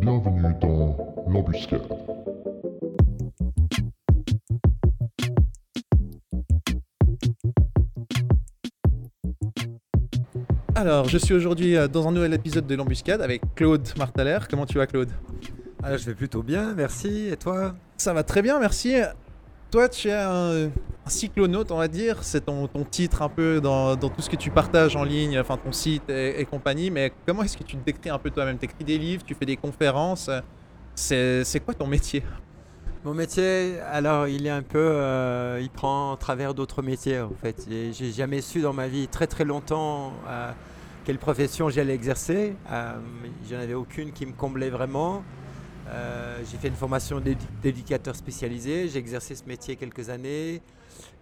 Bienvenue dans l'embuscade. Alors, je suis aujourd'hui euh, dans un nouvel épisode de l'embuscade avec Claude Martaler. Comment tu vas, Claude? Alors, je vais plutôt bien, merci. Et toi? Ça va très bien, merci. Toi, tu es un, un cyclonaute, on va dire. C'est ton, ton titre un peu dans, dans tout ce que tu partages en ligne, enfin ton site et, compagnie. Mais comment est-ce que tu te décris un peu toi-même? Tu écris des livres, tu fais des conférences. C'est quoi ton métier? Mon métier, alors, il est un peu. euh, il prend en travers d'autres métiers, en fait. J'ai jamais su dans ma vie très très longtemps euh, quelle profession j'allais exercer. Euh, J'en avais aucune qui me comblait vraiment. Euh, j'ai fait une formation d'édu- d'éducateur spécialisé, j'ai exercé ce métier quelques années,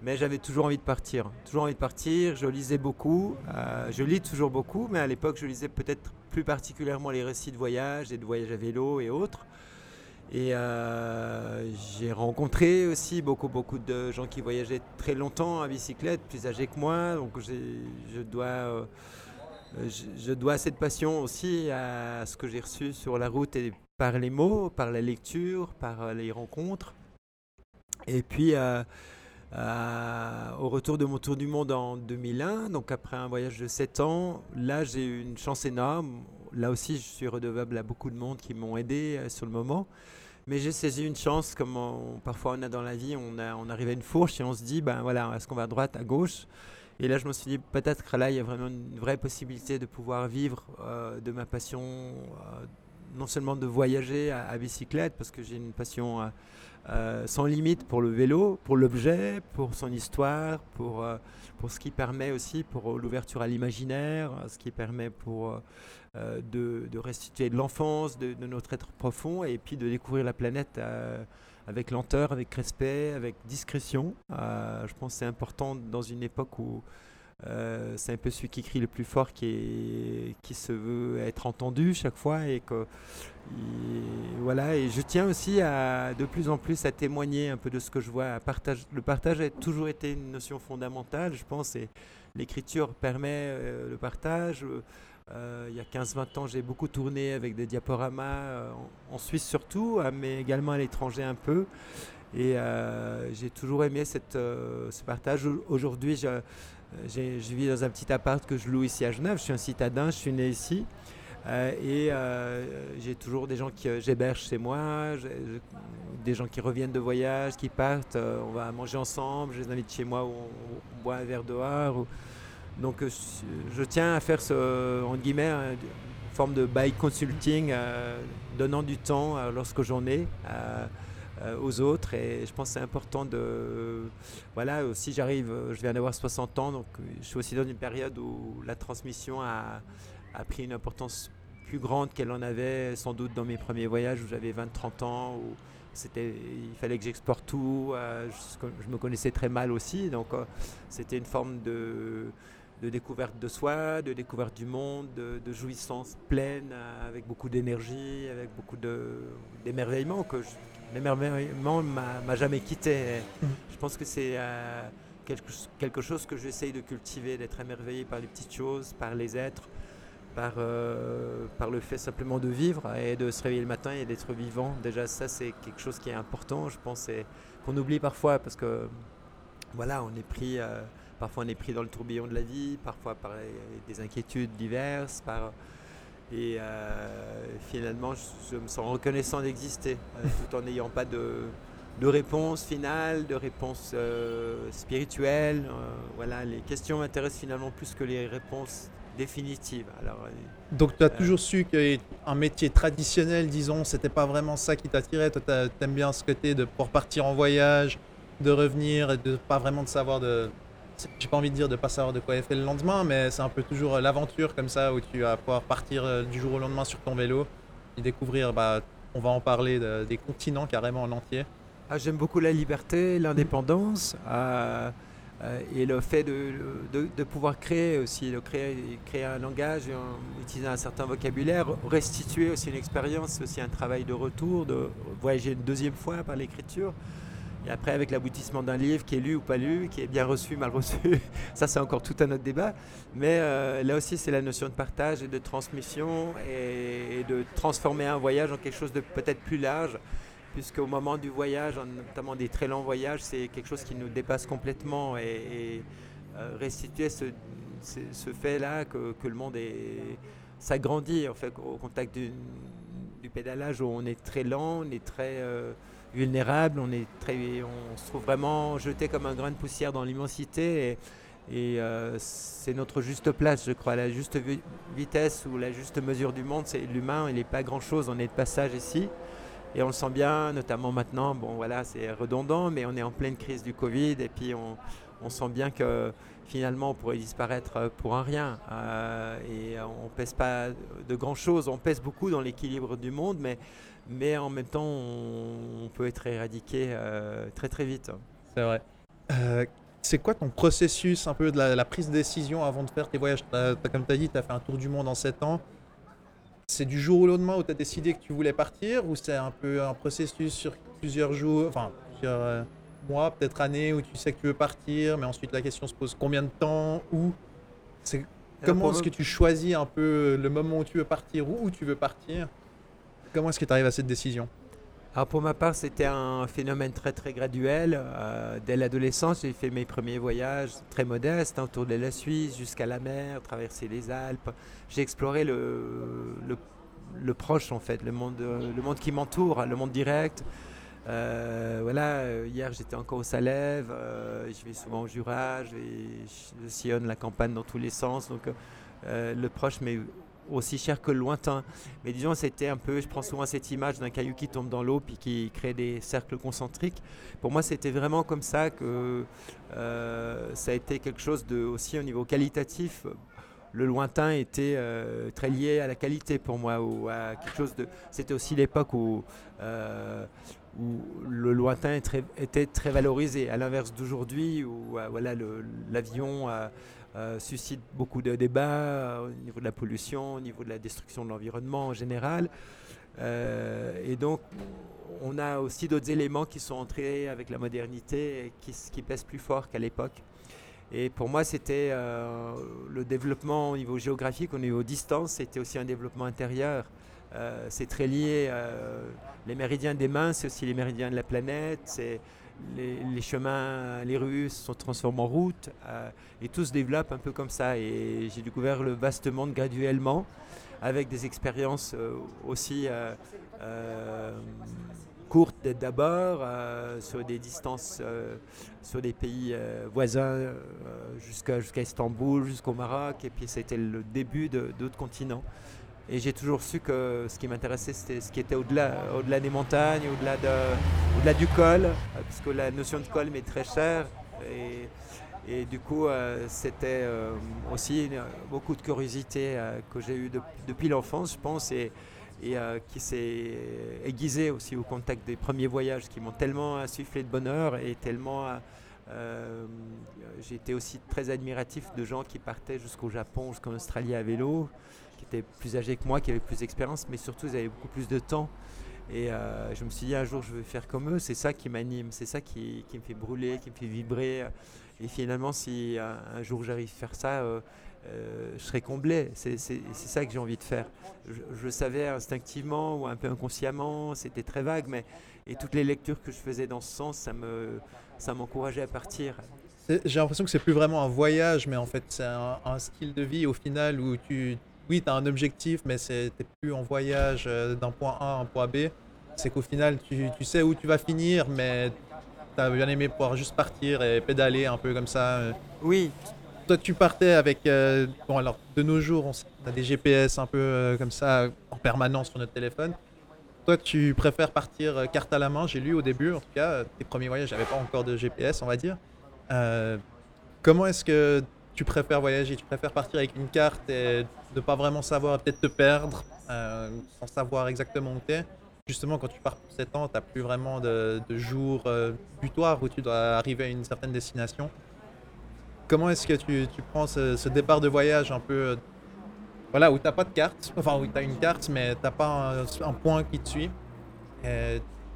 mais j'avais toujours envie de partir. Toujours envie de partir, je lisais beaucoup, euh, je lis toujours beaucoup, mais à l'époque je lisais peut-être plus particulièrement les récits de voyage et de voyage à vélo et autres. Et euh, j'ai rencontré aussi beaucoup, beaucoup de gens qui voyageaient très longtemps à bicyclette, plus âgés que moi. Donc je dois, euh, je, dois cette passion aussi à ce que j'ai reçu sur la route et par les mots, par la lecture, par les rencontres. Et puis euh, au retour de mon tour du monde en 2001, donc après un voyage de 7 ans, là j'ai eu une chance énorme. Là aussi, je suis redevable à beaucoup de monde qui m'ont aidé euh, sur le moment. Mais j'ai saisi une chance, comme parfois on a dans la vie, on, arrive à une fourche et on se dit, ben voilà, est-ce qu'on va à droite, à gauche? Et là, je me suis dit, peut-être que là, il y a vraiment une vraie possibilité de pouvoir vivre euh, de ma passion, non seulement de voyager à, à bicyclette, parce que j'ai une passion euh, euh, sans limite pour le vélo, pour l'objet, pour son histoire, pour, euh, pour ce qui permet aussi pour euh, l'ouverture à l'imaginaire, ce qui permet pour de, restituer de l'enfance, de, notre être profond, et puis de découvrir la planète avec lenteur, avec respect, avec discrétion. Je pense que c'est important dans une époque où c'est un peu celui qui crie le plus fort qui, qui se veut être entendu chaque fois et que voilà et je tiens aussi de plus en plus à témoigner un peu de ce que je vois à partage, le partage a toujours été une notion fondamentale je pense et l'écriture permet euh, le partage euh, il y a 15-20 ans, j'ai beaucoup tourné avec des diaporamas euh, en, Suisse surtout, mais également à l'étranger un peu. Et j'ai toujours aimé ce partage. Au- Aujourd'hui, je vis dans un petit appart que je loue ici à Genève. Je suis un citadin, je suis né ici. Euh, et euh, j'ai toujours des gens que j'héberge chez moi, des gens qui reviennent de voyage, qui partent. euh, on va manger ensemble, je les invite chez moi où on, boit un verre dehors. donc euh, je tiens à faire ce, entre guillemets, euh, une forme de bike consulting, euh, donnant du temps euh, lorsque j'en ai euh, euh, aux autres. Et je pense c'est important de... Voilà, aussi j'arrive, euh, je viens d'avoir 60 ans, donc euh, je suis aussi dans une période où la transmission a, a pris une importance plus grande qu'elle en avait sans doute dans mes premiers voyages où j'avais 20-30 ans, où c'était, il fallait que j'exporte tout, euh, je, je me connaissais très mal aussi, donc euh, c'était une forme de de découverte de soi, de découverte du monde, de, de jouissance pleine, euh, avec beaucoup d'énergie, avec beaucoup de- d'émerveillement. que je- L'émerveillement m'a m'a jamais quitté. Mhm. Je pense que c'est euh, quelque, quelque chose que j'essaye de cultiver, d'être émerveillé par les petites choses, par les êtres, par, euh, par le fait simplement de vivre et de se réveiller le matin et d'être vivant. Déjà, ça, c'est quelque chose qui est important, je pense, et qu'on oublie parfois parce que voilà, on est pris, euh, parfois on est pris dans le tourbillon de la vie, parfois par des inquiétudes diverses, par, et euh, finalement je, je me sens reconnaissant d'exister, tout en n'ayant pas de, de réponse finale, de réponse spirituelle. voilà, les questions m'intéressent finalement plus que les réponses définitives. Alors, euh, Donc tu as toujours su qu'un métier traditionnel, disons, c'était pas vraiment ça qui t'attirait. Toi, t'aimes bien ce côté de pouvoir partir en voyage, de revenir et de pas vraiment de savoir de. J'ai pas envie de dire de pas savoir de quoi est fait le lendemain, mais c'est un peu toujours euh, l'aventure comme ça où tu vas pouvoir partir euh, du jour au lendemain sur ton vélo et découvrir, bah, on va en parler, de- des continents carrément en entier. Ah, J'aime beaucoup la liberté, l'indépendance euh, euh, et le fait de, de- pouvoir créer aussi, de créer, créer un langage, en- utiliser un certain vocabulaire, restituer aussi une expérience, c'est aussi un travail de retour, de voyager une deuxième fois par l'écriture. Et après, avec l'aboutissement d'un livre qui est lu ou pas lu, qui est bien reçu, mal reçu, ça c'est encore tout un autre débat. Mais euh, là aussi, c'est la notion de partage et de transmission et, de transformer un voyage en quelque chose de peut-être plus large, puisqu'au moment du voyage, notamment des très longs voyages, c'est quelque chose qui nous dépasse complètement et, euh, restituer ce, fait-là que, le monde s'agrandit en fait au contact du, pédalage où on est très lent, on est très euh, vulnérable, on, est très, on se trouve vraiment jeté comme un grain de poussière dans l'immensité. Et, euh, c'est notre juste place, je crois, la juste vitesse ou la juste mesure du monde. C'est l'humain, il n'est pas grand-chose, on est de passage ici. Et on le sent bien, notamment maintenant, bon voilà, c'est redondant, mais on est en pleine crise du Covid et puis on, on sent bien que finalement on pourrait disparaître pour un rien. Euh, et on pèse pas de grand-chose, on pèse beaucoup dans l'équilibre du monde, mais mais en même temps, on, peut être éradiqué euh, très très vite. C'est vrai. Euh, c'est quoi ton processus un peu de la, prise de décision avant de faire tes voyages? Comme tu as dit, tu as fait un tour du monde en 7 ans. C'est du jour au lendemain où tu as décidé que tu voulais partir ou c'est un peu un processus sur plusieurs jours, enfin plusieurs euh, mois, peut-être années où tu sais que tu veux partir, mais ensuite la question se pose combien de temps ou Comment est-ce que tu choisis un peu le moment où tu veux partir ou où tu veux partir? Comment est-ce que tu arrives à cette décision? Alors pour ma part, c'était un phénomène très très graduel. Euh, dès l'adolescence, j'ai fait mes premiers voyages très modestes, hein, autour de la Suisse, jusqu'à la mer, traverser les Alpes. J'ai exploré le, le, proche en fait, le monde, le monde qui m'entoure, le monde direct. Euh, voilà, hier j'étais encore au Salève, euh, je vais souvent au Jura, je, je, sillonne la campagne dans tous les sens. Donc le proche mais aussi cher que le lointain. Mais disons, c'était un peu, je prends souvent cette image d'un caillou qui tombe dans l'eau puis qui crée des cercles concentriques. Pour moi, c'était vraiment comme ça que euh, ça a été quelque chose de aussi au niveau qualitatif. Le lointain était euh, très lié à la qualité pour moi, ou à quelque chose de. C'était aussi l'époque où, euh, où le lointain était très valorisé, à l'inverse d'aujourd'hui où voilà l'avion euh, suscite beaucoup de débats euh, au niveau de la pollution, au niveau de la destruction de l'environnement en général. Euh, et donc, on a aussi d'autres éléments qui sont entrés avec la modernité et qui, pèsent plus fort qu'à l'époque. Et pour moi, c'était le développement au niveau géographique, au niveau distance, c'était aussi un développement intérieur. c'est très lié. les méridiens des mains, c'est aussi les méridiens de la planète. Les, chemins, les rues se sont transformés en routes euh, et tout se développe un peu comme ça. Et j'ai découvert le vaste monde graduellement avec des expériences euh, aussi euh, courtes d'abord, sur des distances, sur des pays voisins jusqu'à Istanbul, jusqu'au Maroc. Et puis c'était le début d'autres continents. Et j'ai toujours su que ce qui m'intéressait, c'était ce qui était au-delà, au-delà des montagnes, au-delà, de, au-delà du col, euh, parce que la notion de col m'est très chère. Et, du coup, euh, c'était euh, aussi beaucoup de curiosité que j'ai eue depuis l'enfance, je pense, et, et qui s'est aiguisée aussi au contact des premiers voyages qui m'ont tellement insufflé de bonheur et tellement... été aussi très admiratif de gens qui partaient jusqu'au Japon, jusqu'en Australie à vélo étaient plus âgés que moi, qui avaient plus d'expérience, mais surtout ils avaient beaucoup plus de temps. Et euh, je me suis dit un jour je veux faire comme eux, c'est ça qui m'anime, c'est ça qui, me fait brûler, qui me fait vibrer. Et finalement si un, jour j'arrive à faire ça, euh, euh, je serai comblé. C'est ça que j'ai envie de faire. Je, le savais instinctivement ou un peu inconsciemment, c'était très vague, mais et toutes les lectures que je faisais dans ce sens, ça me ça m'encourageait à partir. J'ai l'impression que c'est plus vraiment un voyage, mais en fait c'est un, style de vie au final où tu, oui, tu as un objectif, mais tu plus en voyage euh, d'un point A à un point B. C'est qu'au final, tu, sais où tu vas finir, mais tu as bien aimé pouvoir juste partir et pédaler un peu comme ça. Euh. Oui. Toi, tu partais avec. Euh, bon, alors, de nos jours, on a des GPS un peu comme ça en permanence sur notre téléphone. Toi, tu préfères partir carte à la main, j'ai lu au début, en tout cas, tes premiers voyages, j'avais pas encore de GPS, on va dire. comment est-ce que tu préfères voyager Tu préfères partir avec une carte et ne pas vraiment savoir, peut-être te perdre, euh, sans savoir exactement où tu es Justement, quand tu pars pour 7 ans, tu n'as plus vraiment de, de jours euh, où tu dois arriver à une certaine destination. Comment est-ce que tu, tu prends ce, départ de voyage un peu euh, voilà, où tu n'as pas de carte, enfin où tu as une carte, mais tu n'as pas un, point qui te suit.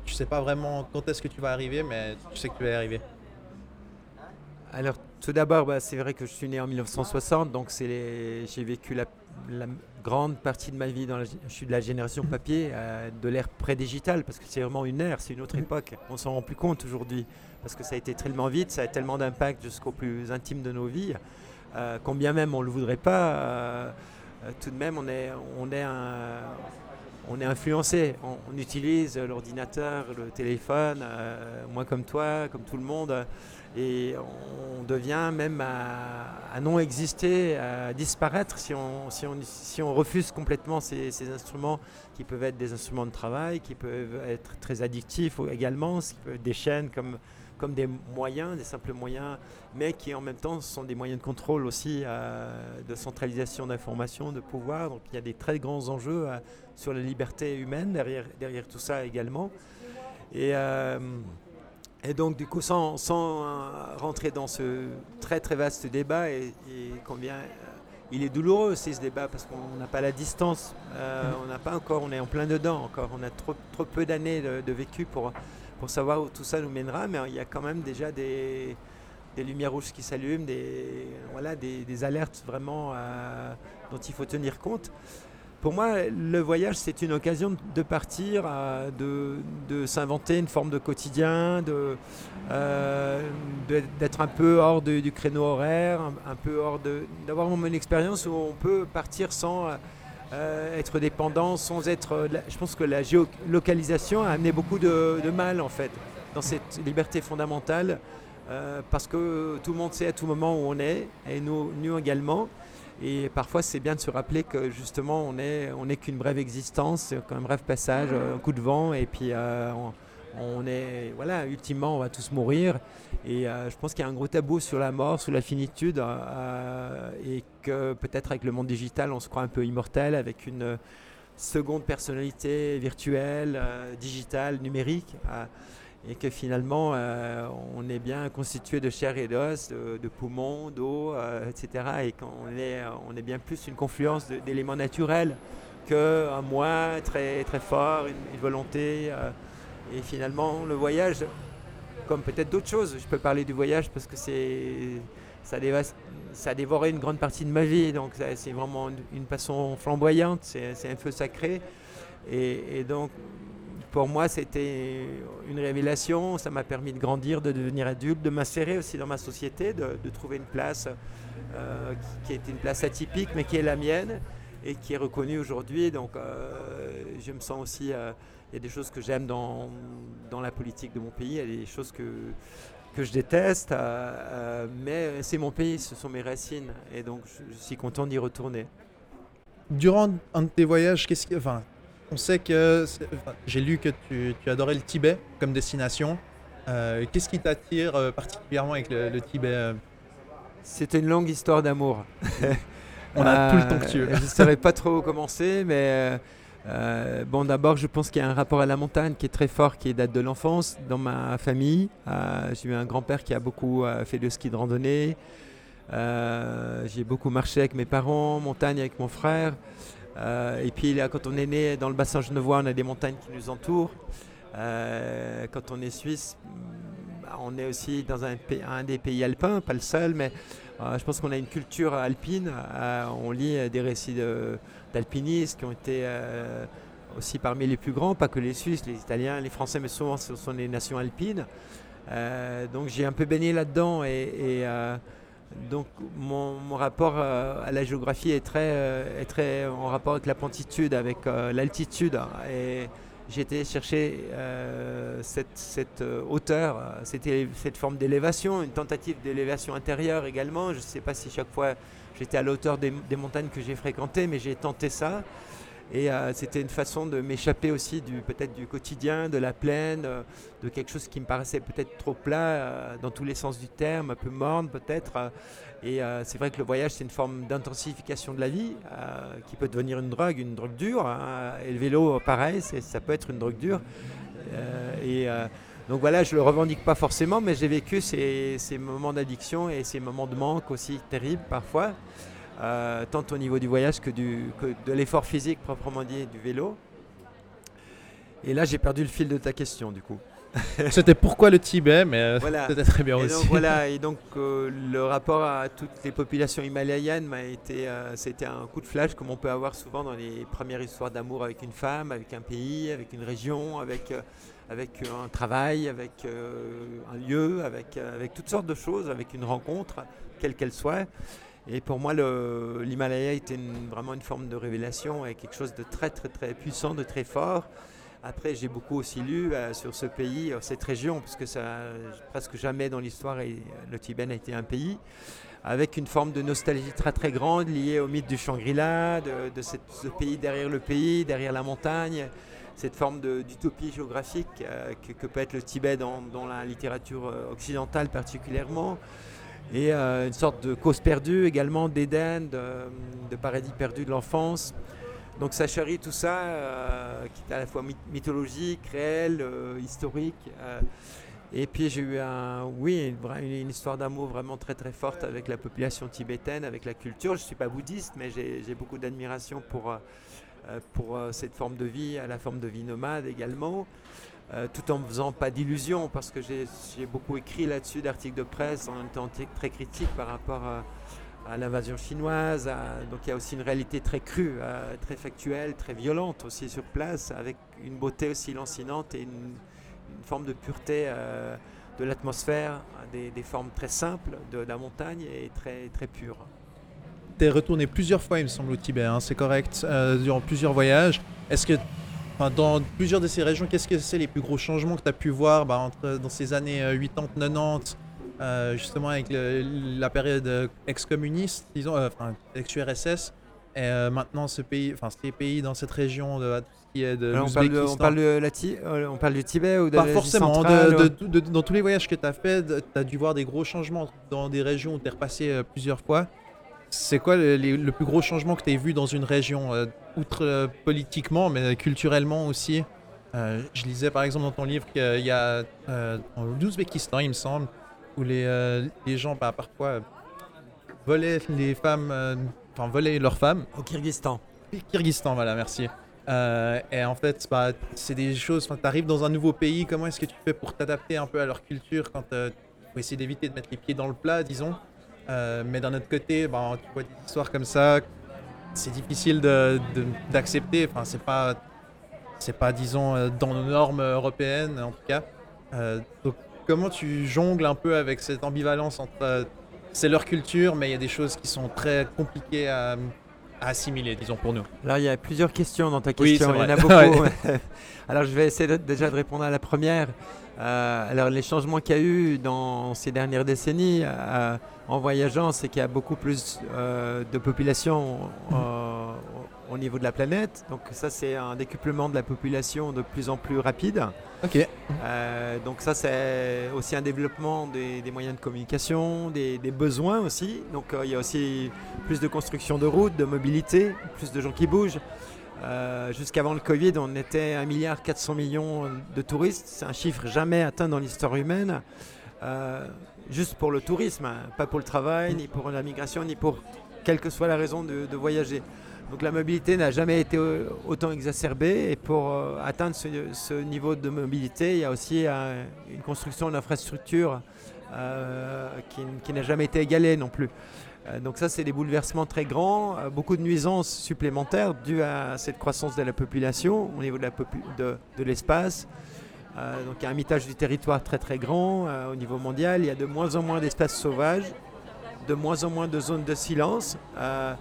tu sais pas vraiment quand est-ce que tu vas arriver, mais tu sais que tu vas y arriver Alors, tout d'abord, bah, c'est vrai que je suis né en 1960, donc les- j'ai vécu la, la grande partie de ma vie dans la, je suis de la génération papier, euh, de l'ère pré-digitale, parce que c'est vraiment une ère, c'est une autre époque. On s'en rend plus compte aujourd'hui, parce que ça a été tellement vite, ça a tellement d'impact jusqu'au plus intime de nos vies, euh, combien même on ne le voudrait pas, euh, euh, tout de même on est, on est, un- on est influencé, on, on utilise l'ordinateur, le téléphone, moi comme toi, comme tout le monde, et on devient même à, non exister, à disparaître si on, si on, refuse complètement ces, ces instruments qui peuvent être des instruments de travail, qui peuvent être très addictifs également, qui peuvent être des chaînes comme, comme des moyens, des simples moyens, mais qui en même temps sont des moyens de contrôle aussi, euh, de centralisation d'informations, de pouvoir. Donc il y a des très grands enjeux euh, sur la liberté humaine derrière, derrière tout ça également. Et, euh, et donc du coup, sans, euh, rentrer dans ce très très vaste débat, et, combien euh, il est douloureux aussi ce débat parce qu'on n'a pas la distance, euh, on n'a pas encore, on est en plein dedans encore, on a trop, trop peu d'années de, vécu pour, pour savoir où tout ça nous mènera, mais il y a quand même déjà des, des lumières rouges qui s'allument, des, voilà, des, alertes vraiment dont il faut tenir compte. Pour moi, le voyage, c'est une occasion de partir, euh, de, s'inventer une forme de quotidien, de, euh, d'être un peu hors du créneau horaire, un, peu hors de, d'avoir une expérience où on peut partir sans euh, être dépendant, sans être. je pense que la géolocalisation a amené beaucoup de, mal en fait dans cette liberté fondamentale, parce que tout le monde sait à tout moment où on est, et nous également. Et parfois, c'est bien de se rappeler que justement, on n'est on qu'une brève existence, qu'un bref passage, un coup de vent, et puis euh, on, est, voilà, ultimement, on va tous mourir. Et euh, je pense qu'il y a un gros tabou sur la mort, sur la finitude, euh, et que peut-être avec le monde digital, on se croit un peu immortel, avec une seconde personnalité virtuelle, digitale, numérique. Euh, et que finalement euh, on est bien constitué de chair et d'os, de, poumons, d'eau, euh, etc. Et qu'on est, on est bien plus une confluence d'éléments naturels qu'un moi très, très fort, une, volonté. euh, et finalement, le voyage, comme peut-être d'autres choses, je peux parler du voyage parce que c'est, ça, a dévoré une grande partie de ma vie, donc c'est vraiment une, une passion flamboyante, c'est, un feu sacré. Et donc, pour moi, c'était une révélation. Ça m'a permis de grandir, de devenir adulte, de m'insérer aussi dans ma société, de, de trouver une place euh, qui, qui est une place atypique, mais qui est la mienne et qui est reconnue aujourd'hui. Donc, euh, je me sens aussi. euh, il y a des choses que j'aime dans, dans la politique de mon pays, il y a des choses que, que je déteste, mais c'est mon pays, ce sont mes racines. Et donc, je, suis content d'y retourner. Durant un de tes voyages, qu'est-ce que. Enfin, on sait que. enfin, J'ai lu que tu, tu adorais le Tibet comme destination. Euh, qu'est-ce qui t'attire euh, particulièrement avec le, le Tibet euh C'était une longue histoire d'amour. On a tout le temps que tu veux. Je ne saurais pas trop où commencer, mais euh, bon, d'abord, je pense qu'il y a un rapport à la montagne qui est très fort, qui date de l'enfance. Dans ma famille, euh, j'ai eu un grand-père qui a beaucoup euh, fait de ski de randonnée. J'ai beaucoup marché avec mes parents, montagne avec mon frère. Euh, et puis quand on est né dans le bassin genevois, on a des montagnes qui nous entourent. Euh, quand on est suisse, bah, on est aussi dans un, des pays alpins, pas le seul, mais euh, je pense qu'on a une culture alpine. On lit des récits d'alpinistes qui ont été aussi parmi les plus grands, pas que les Suisses, les Italiens, les Français, mais souvent ce sont les nations alpines. Donc j'ai un peu baigné là-dedans et, donc mon, rapport euh, à la géographie est très, euh, est très en rapport avec la pentitude, avec euh, l'altitude. Et j'ai été chercher cette, hauteur, cette, cette forme d'élévation, une tentative d'élévation intérieure également. Je ne sais pas si chaque fois j'étais à la hauteur des, des montagnes que j'ai fréquentées, mais j'ai tenté ça. Et euh, c'était une façon de m'échapper aussi du peut-être du quotidien, de la plaine, euh, de quelque chose qui me paraissait peut-être trop plat euh, dans tous les sens du terme, un peu morne peut-être. et c'est vrai que le voyage, c'est une forme d'intensification de la vie qui peut devenir une drogue, une drogue dure. hein. Et le vélo, pareil, ça peut être une drogue dure. Et donc voilà, je le revendique pas forcément, mais j'ai vécu ces moments d'addiction et ces moments de manque aussi terribles parfois, euh, tant au niveau du voyage que, du, que de l'effort physique proprement dit du vélo. Et là, j'ai perdu le fil de ta question, du coup. C'était pourquoi le Tibet, mais euh, Voilà. c'était très bien Et aussi. donc, voilà, et donc euh, le rapport à toutes les populations himalayennes m'a été, euh, c'était un coup de flash comme on peut avoir souvent dans les premières histoires d'amour avec une femme, avec un pays, avec une région, avec, avec un travail, avec un lieu, avec, avec toutes sortes de choses, avec une rencontre, quelle qu'elle soit. Et pour moi, l'Himalaya était vraiment une forme de révélation et quelque chose de très très très puissant, de très fort. Après, j'ai beaucoup aussi lu euh, sur ce pays, euh, cette région, parce que ça, presque jamais dans l'histoire, euh, le Tibet n'a été un pays, avec une forme de nostalgie très très grande liée au mythe du Shangri-La, de, ce pays derrière le pays, derrière la montagne, cette forme d'utopie géographique que, peut être le Tibet dans, la littérature occidentale particulièrement. Et euh, une sorte de cause perdue également d'Éden, de, paradis perdu de l'enfance. Donc ça charrie tout ça, euh, qui est à la fois myth- mythologique, réel, euh, historique. et puis j'ai eu un, oui, une, histoire d'amour vraiment très très forte avec la population tibétaine, avec la culture. Je ne suis pas bouddhiste, mais j'ai beaucoup d'admiration pour, pour cette forme de vie, à la forme de vie nomade également. Euh, tout en ne faisant pas d'illusions, parce que j'ai beaucoup écrit là-dessus d'articles de presse en étant très critique par rapport à, à l'invasion chinoise. donc il y a aussi une réalité très crue, euh, très factuelle, très violente aussi sur place, avec une beauté aussi lancinante et une, forme de pureté euh, de l'atmosphère, des, formes très simples de la montagne et très, très pures. Retourné plusieurs fois, il me semble, au Tibet, hein, c'est correct, euh, durant plusieurs voyages. Est-ce que, enfin, dans plusieurs de ces régions, qu'est-ce que c'est les plus gros changements que tu as pu voir bah, entre, dans ces années euh, 80-90, euh, justement avec le- la période euh, ex-communiste, disons, euh, enfin, ex-URSS, et euh, maintenant ce pays, enfin, ces pays dans cette région de ce qui est de Alors, on, parle de- on, parle de la Ti- euh, on parle du Tibet ou de Pas forcément. centrale, de- ou- dans tous les voyages que tu as fait, tu as dû voir des gros changements dans des régions où tu es repassé euh, plusieurs fois. C'est quoi le, les- le plus gros changement que tu as vu dans une région, euh, outre euh, politiquement, mais culturellement aussi Euh, Je lisais par exemple dans ton livre qu'il y a euh, en Ouzbékistan, il me semble, où les, les gens bah, parfois volaient les femmes, enfin volaient leurs femmes. Au Kyrgyzstan. Kyrgyzstan, voilà, merci. Euh, et en fait, bah, c'est des choses, tu arrives dans un nouveau pays, comment est-ce que tu fais pour t'adapter un peu à leur culture quand euh, faut essayer d'éviter de mettre les pieds dans le plat, disons? Euh, mais d'un autre côté, bah, tu vois des histoires comme ça, c'est difficile d'accepter. Enfin, c'est pas, c'est pas, disons, euh, dans nos normes européennes, en tout cas. Euh, donc, comment tu jongles un peu avec cette ambivalence entre euh, c'est leur culture, mais il y a des choses qui sont très compliquées à, à assimiler, disons, pour nous? Alors il y a plusieurs questions dans ta Oui, question, c'est il y en a beaucoup. Alors je vais essayer de- déjà de répondre à la première. Euh, alors les changements qu'il y a eu dans ces dernières décennies euh, en voyageant, c'est qu'il y a beaucoup plus euh, de population euh, au niveau de la planète. Donc ça c'est un décuplement de la population de plus en plus rapide. Ok. Euh, donc ça, c'est aussi un développement des, des moyens de communication, des, des besoins aussi. Donc il y a aussi plus de construction de routes, de mobilité, plus de gens qui bougent. Jusqu'avant le Covid, on était 1,4 milliard de touristes. C'est un chiffre jamais atteint dans l'histoire humaine. Juste pour le tourisme, hein, pas pour le travail, ni pour la migration, ni pour quelle que soit la raison de, voyager. Donc la mobilité n'a jamais été autant exacerbée et pour euh, atteindre ce, niveau de mobilité, il y a aussi euh, une construction d'infrastructures euh, qui, qui n'a jamais été égalée non plus. Donc ça, c'est des bouleversements très grands, beaucoup de nuisances supplémentaires dues à cette croissance de la population au niveau de l'espace. Euh, donc il y a un mitage du territoire très très grand euh, au niveau mondial. Il y a de moins en moins d'espaces sauvages, de moins en moins de zones de silence. euh,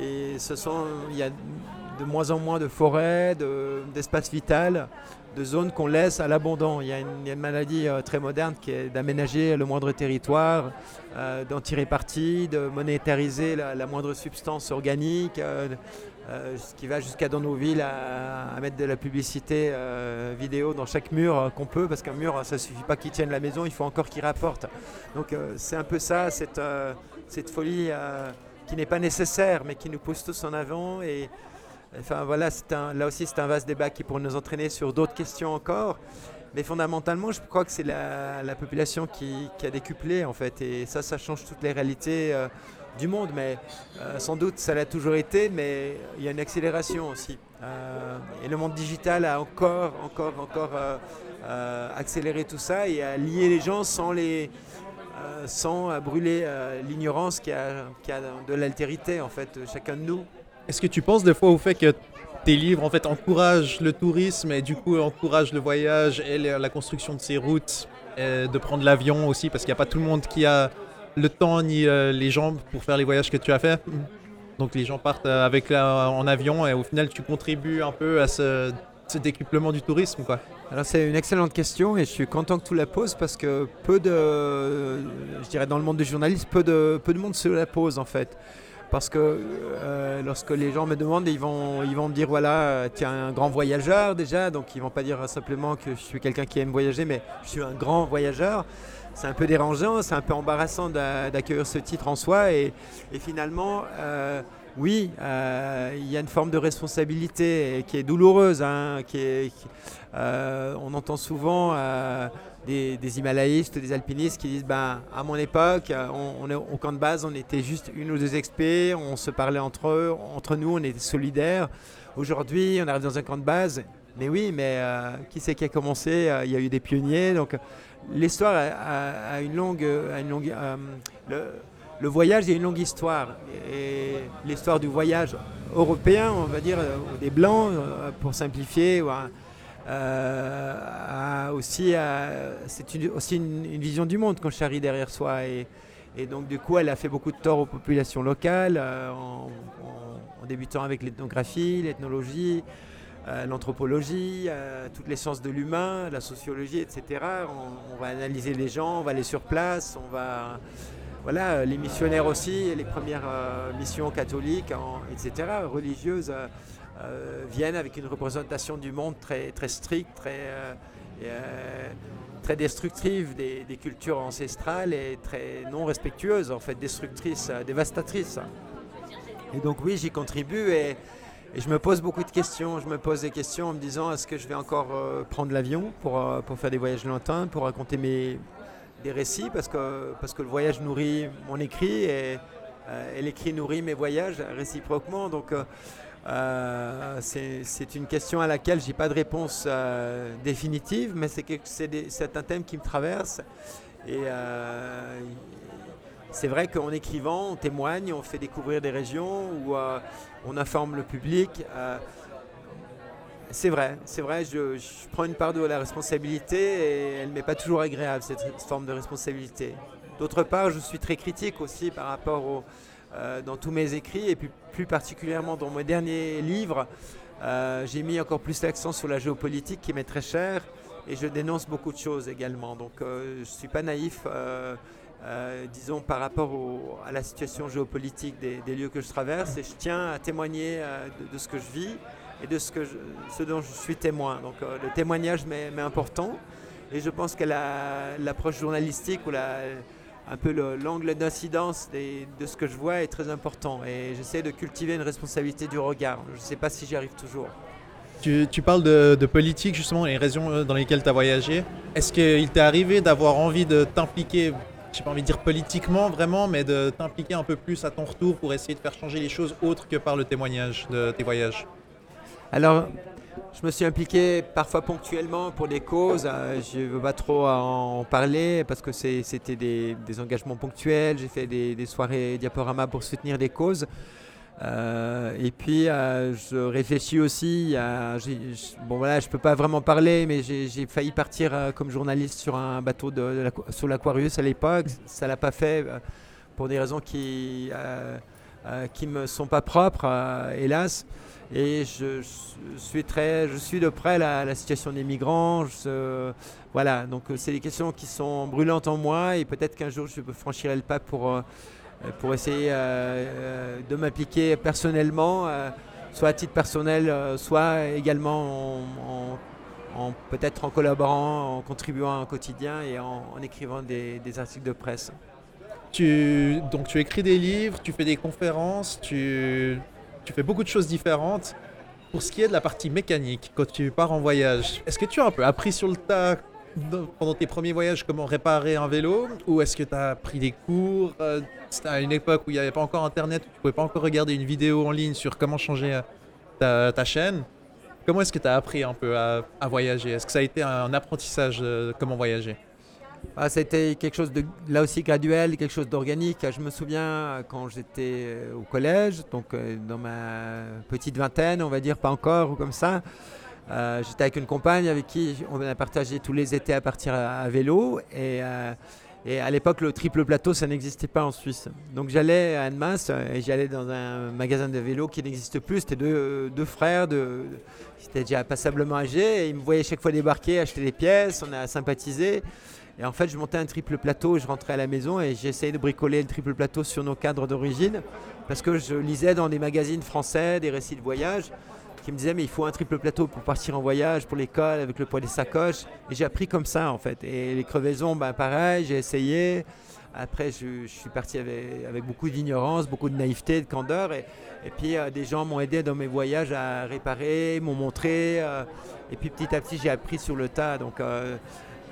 et ce sont, il y a de moins en moins de forêts, de- d'espaces vitaux, de zones qu'on laisse à l'abandon. Il, y a une- maladie euh, très moderne qui est d'aménager le moindre territoire, euh, d'en tirer parti, de monétariser la, moindre substance organique, euh, ce qui va jusqu'à dans nos villes à, mettre de la publicité vidéo dans chaque mur qu'on peut, parce qu'un mur, ça suffit pas qu'il tienne la maison, il faut encore qu'il rapporte. Donc c'est un peu ça, cette, cette folie qui n'est pas nécessaire, mais qui nous pousse tous en avant. Et enfin voilà, là aussi c'est un vaste débat qui pourrait nous entraîner sur d'autres questions encore. Mais fondamentalement, je crois que c'est la, la population qui, a décuplé en fait, et ça, ça change toutes les réalités. euh, du monde, mais euh, sans doute ça l'a toujours été, mais il y a une accélération aussi. Euh, et le monde digital a encore, encore, encore accéléré tout ça et a lié les gens sans les sans brûler l'ignorance qui a, qui a de l'altérité en fait, chacun de nous. Est-ce que tu penses des fois au fait que tes livres en fait encouragent le tourisme et du coup encouragent le voyage et la construction de ces routes, et de prendre l'avion aussi? Parce qu'il n'y a pas tout le monde qui a le temps ni euh, les jambes pour faire les voyages que tu as fait. Donc les gens partent euh, avec en avion et au final tu contribues un peu à ce, décuplement du tourisme quoi. Alors c'est une excellente question et je suis content que tu la poses parce que peu de, je dirais dans le monde du journalisme, peu de, peu de monde se la pose en fait. Parce que euh, lorsque les gens me demandent, ils vont, ils vont me dire voilà, tu es un grand voyageur déjà, donc ils vont pas dire simplement que je suis quelqu'un qui aime voyager, mais je suis un grand voyageur c'est un peu dérangeant, c'est un peu embarrassant d'accueillir ce titre en soi. Et, finalement, euh, oui, euh, il y a une forme de responsabilité qui est douloureuse. Hein, euh, on entend souvent des, des, Himalayistes, des alpinistes qui disent ben, à mon époque, on, est au camp de base, on était juste une ou deux experts, on se parlait entre eux, entre nous, on était solidaires. Aujourd'hui, on arrive dans un camp de base. Mais oui, mais qui c'est qui a commencé Il y a eu des pionniers. Donc, l'histoire a, une longue. une longue euh, le, voyage, a une longue histoire. Et l'histoire du voyage européen, on va dire, euh, des Blancs, euh, pour simplifier, aussi, c'est aussi une, vision du monde qu'on charrie derrière soi. Et, donc, du coup, elle a fait beaucoup de tort aux populations locales, en, débutant avec l'ethnographie, l'ethnologie. Euh, l'anthropologie, euh, toutes les sciences de l'humain, la sociologie, etc. On, va analyser les gens, on va aller sur place, on va... Voilà, les missionnaires aussi, les premières euh, missions catholiques, etc., religieuses, viennent avec une représentation du monde très, très stricte, très, très destructive des, cultures ancestrales et très non respectueuse, en fait, destructrice, dévastatrice. Et donc oui, j'y contribue et je me pose beaucoup de questions. Je me pose des questions en me disant est-ce que je vais encore euh, prendre l'avion pour, euh, pour faire des voyages lointains, pour raconter mes, des récits, parce que, parce que le voyage nourrit mon écrit et, euh, l'écrit nourrit mes voyages réciproquement. Donc c'est une question à laquelle je n'ai pas de réponse définitive, mais c'est un thème qui me traverse. Et c'est vrai qu'en écrivant, on témoigne, on fait découvrir des régions où euh, on informe le public. Euh, c'est vrai, c'est vrai, je, prends une part de la responsabilité et elle m'est pas toujours agréable, cette forme de responsabilité. D'autre part, je suis très critique aussi par rapport au, euh, dans tous mes écrits et puis plus particulièrement dans mon dernier livre, j'ai mis encore plus l'accent sur la géopolitique qui m'est très chère et je dénonce beaucoup de choses également. Donc je ne suis pas naïf euh, disons, par rapport à la situation géopolitique des, lieux que je traverse. Et je tiens à témoigner euh, de, ce que je vis et de ce, que ce dont je suis témoin. Donc euh, le témoignage m'est important. Et je pense que l'approche journalistique ou la, un peu l'angle d'incidence de ce que je vois est très important. Et j'essaie de cultiver une responsabilité du regard. Je ne sais pas si j'y arrive toujours. Tu, parles de, politique justement, les régions dans lesquelles tu as voyagé. Est-ce qu'il t'est arrivé d'avoir envie de t'impliquer j'ai pas envie de dire politiquement vraiment, mais de t'impliquer un peu plus à ton retour pour essayer de faire changer les choses autres que par le témoignage de tes voyages? Alors, je me suis impliqué parfois ponctuellement pour des causes. Euh, je ne veux pas trop en parler parce que c'était des, engagements ponctuels. J'ai fait des, des soirées diaporama pour soutenir des causes. Euh, et puis, euh, je réfléchis aussi. Bon, voilà, je peux pas vraiment parler, mais j'ai failli partir comme journaliste sur un bateau de, sur l'Aquarius à l'époque. Ça l'a pas fait pour des raisons qui qui me sont pas propres, hélas. Et je, suis très, je suis de près la, la situation des migrants. voilà, donc c'est des questions qui sont brûlantes en moi et peut-être qu'un jour je franchirai le pas pour euh, pour essayer euh, euh, de m'appliquer personnellement, soit à titre personnel, soit également en, peut-être en collaborant, en contribuant au quotidien et en, écrivant des, articles de presse. Donc tu écris des livres, tu fais des conférences, tu, fais beaucoup de choses différentes. Pour ce qui est de la partie mécanique, quand tu pars en voyage, est-ce que tu as un peu appris sur le tas pendant tes premiers voyages comment réparer un vélo? Ou est-ce que tu as pris des cours? Euh, C'était à une époque où il n'y avait pas encore Internet, où tu pouvais pas encore regarder une vidéo en ligne sur comment changer euh, ta, chaîne. Comment est-ce que tu as appris un peu à, à voyager? Est-ce que ça a été un apprentissage de comment voyager? Ah, C'était quelque chose de là aussi graduel, quelque chose d'organique. Je me souviens euh, quand j'étais euh, au collège, donc euh, dans ma petite vingtaine, on va dire, pas encore ou comme ça. j'étais avec une compagne avec qui on a partagé tous les étés à partir à, vélo. Et, à l'époque, le triple plateau, ça n'existait pas en Suisse. Donc j'allais à Annemasse et j'allais dans un magasin de vélo qui n'existe plus. C'était deux, deux frères, de, qui étaient déjà passablement âgés. Et ils me voyaient chaque fois débarquer, acheter des pièces. On a sympathisé. Et en fait, je montais un triple plateau, je rentrais à la maison et j'essayais de bricoler le triple plateau sur nos cadres d'origine parce que je lisais dans des magazines français des récits de voyage qui me disaient mais il faut un triple plateau pour partir en voyage, pour l'école, avec le poids des sacoches. Et j'ai appris comme ça en fait. Et les crevaisons, ben, pareil, j'ai essayé. Après, je, suis parti avec, beaucoup d'ignorance, beaucoup de naïveté, de candeur. Et, puis, euh, des gens m'ont aidé dans mes voyages à réparer, m'ont montré. euh, et puis, petit à petit, j'ai appris sur le tas. Donc, euh,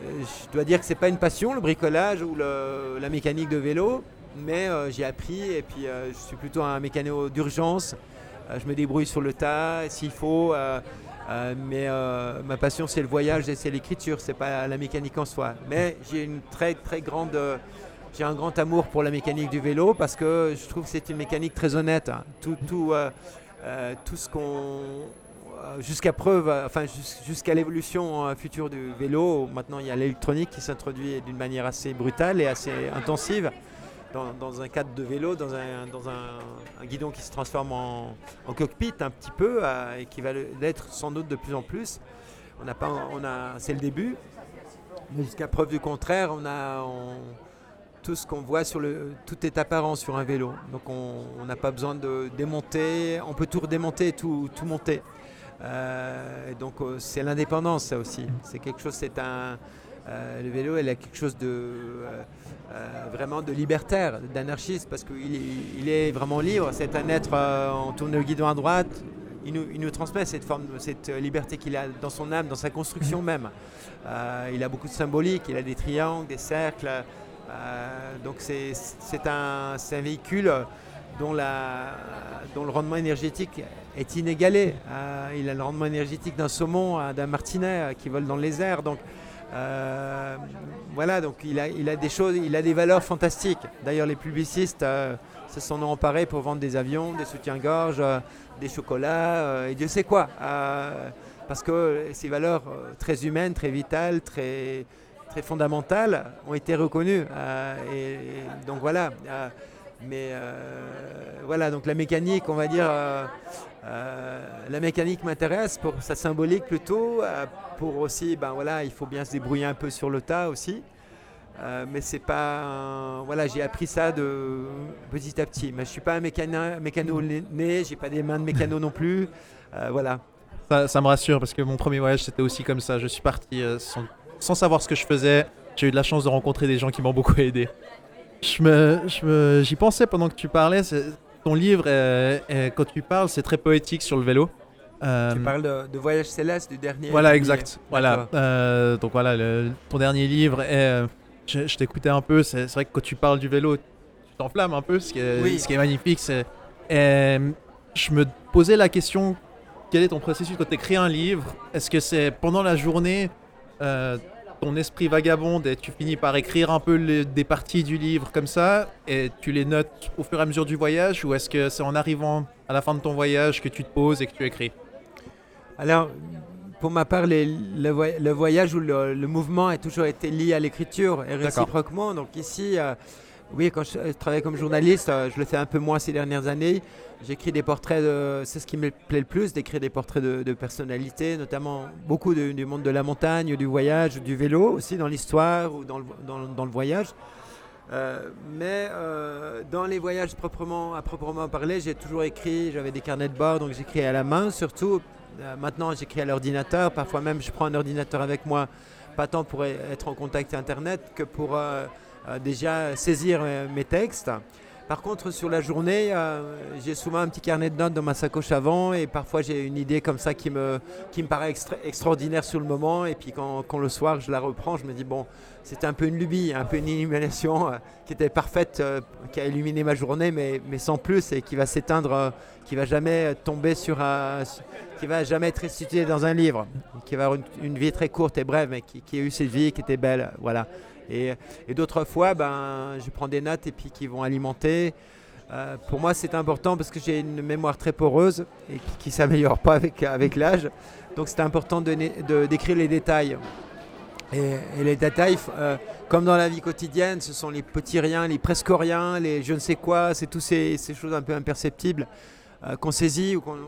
je dois dire que c'est pas une passion, le bricolage ou la mécanique de vélo, mais euh, j'ai appris et puis euh, je suis plutôt un mécano d'urgence. Euh, je me débrouille sur le tas s'il faut, euh, euh, mais euh, ma passion c'est le voyage et c'est l'écriture, c'est pas la mécanique en soi. Mais j'ai une très très grande, euh, j'ai un grand amour pour la mécanique du vélo parce que je trouve que c'est une mécanique très honnête. hein. Tout, tout, euh, euh, tout ce qu'on euh, jusqu'à preuve, euh, enfin jus- jusqu'à l'évolution euh, future du vélo, maintenant il y a l'électronique qui s'introduit d'une manière assez brutale et assez intensive dans, un cadre de vélo, dans un, dans un, guidon qui se transforme en, cockpit un petit peu euh, et qui va l'être sans doute de plus en plus. On pas, on a, c'est le début, mais jusqu'à preuve du contraire, on a tout ce qu'on voit sur le, tout est apparent sur un vélo. Donc on n'a pas besoin de démonter, on peut tout redémonter tout, tout monter. Euh, donc euh, c'est l'indépendance ça aussi. C'est quelque chose, c'est un euh, le vélo, il a quelque chose de euh, vraiment de libertaire, d'anarchiste parce qu'il est, il est vraiment libre. C'est un être, on tourne le guidon à droite, il nous, il nous transmet cette forme, cette liberté qu'il a dans son âme, dans sa construction même. Euh, il a beaucoup de symbolique, il a des triangles, des cercles. euh, donc c'est c'est un, c'est un véhicule dont, le rendement énergétique est inégalé. Euh, il a le rendement énergétique d'un saumon, d'un martinet euh, qui vole dans les airs. Donc euh, voilà, donc il a, des choses, il a des valeurs fantastiques. D'ailleurs, les publicistes se sont emparés pour vendre des avions, des soutiens-gorge, des chocolats, et Dieu sait quoi. Parce que ces valeurs très humaines, très vitales, très, fondamentales ont été reconnues. Donc voilà. Mais euh, voilà, donc la mécanique, on va dire, euh, euh, la mécanique m'intéresse pour sa symbolique plutôt, pour aussi, ben voilà, il faut bien se débrouiller un peu sur le tas aussi. Mais c'est pas, voilà, j'ai appris ça de petit à petit. Mais je suis pas un mécano, mécano né, j'ai pas des mains de mécano non plus. Voilà. ça, me rassure parce que mon premier voyage c'était aussi comme ça. Je suis parti sans savoir ce que je faisais. J'ai eu de la chance de rencontrer des gens qui m'ont beaucoup aidé. Je me, je me- j'y pensais pendant que tu parlais. Ton livre, euh, euh, quand tu parles, c'est très poétique sur le vélo. Euh, Tu parles de, de Voyage céleste du dernier. Voilà, exact. Voilà. Euh, donc voilà, le- ton dernier livre, est, euh, je, je t'écoutais un peu. C'est vrai que quand tu parles du vélo, tu t'enflammes un peu, ce qui est, Oui. ce qui est magnifique. C'est, je me posais la question quel est ton processus quand tu écris un livre? Est-ce que c'est pendant la journée euh, ton esprit vagabonde et tu finis par écrire un peu les- des parties du livre comme ça et tu les notes au fur et à mesure du voyage ou est-ce que c'est en arrivant à la fin de ton voyage que tu te poses et que tu écris? Alors, pour ma part, les- le, voy- le voyage ou le, le mouvement a toujours été lié à l'écriture et réciproquement. Donc ici, euh, oui, quand je, travaille comme journaliste, euh, je le fais un peu moins ces dernières années. J'écris des portraits, c'est ce qui me plaît le plus, d'écrire des portraits de, personnalités, notamment beaucoup du monde de la montagne, du voyage, du vélo, aussi dans l'histoire ou dans le, voyage. Euh, mais euh, dans les voyages proprement, à proprement parler, j'ai toujours écrit, j'avais des carnets de bord, donc j'écris à la main surtout. Maintenant, j'écris à l'ordinateur. Parfois même, je prends un ordinateur avec moi, pas tant pour e- être en contact Internet que pour déjà saisir euh, mes textes. Par contre, sur la journée, euh, j'ai souvent un petit carnet de notes dans ma sacoche avant et parfois j'ai une idée comme ça qui me, qui me paraît extra- extraordinaire sur le moment. Et puis quand, quand le soir je la reprends, je me dis bon, c'était un peu une lubie, un peu une illumination euh, qui était parfaite, euh, qui a illuminé ma journée, mais, mais sans plus et qui va s'éteindre, euh, qui va jamais tomber sur un. qui va jamais être restitué dans un livre, qui va avoir une, une vie très courte et brève, mais qui, qui a eu cette vie qui était belle. Voilà. Et, d'autres fois, ben, je prends des notes et puis qui vont alimenter. Euh, pour moi, c'est important parce que j'ai une mémoire très poreuse et qui ne s'améliore pas avec, avec l'âge. Donc, c'est important de, d'écrire les détails. Et, les détails, euh, comme dans la vie quotidienne, ce sont les petits riens, les presque riens, les je ne sais quoi, c'est toutes ces, choses un peu imperceptibles euh, qu'on saisit ou qu'on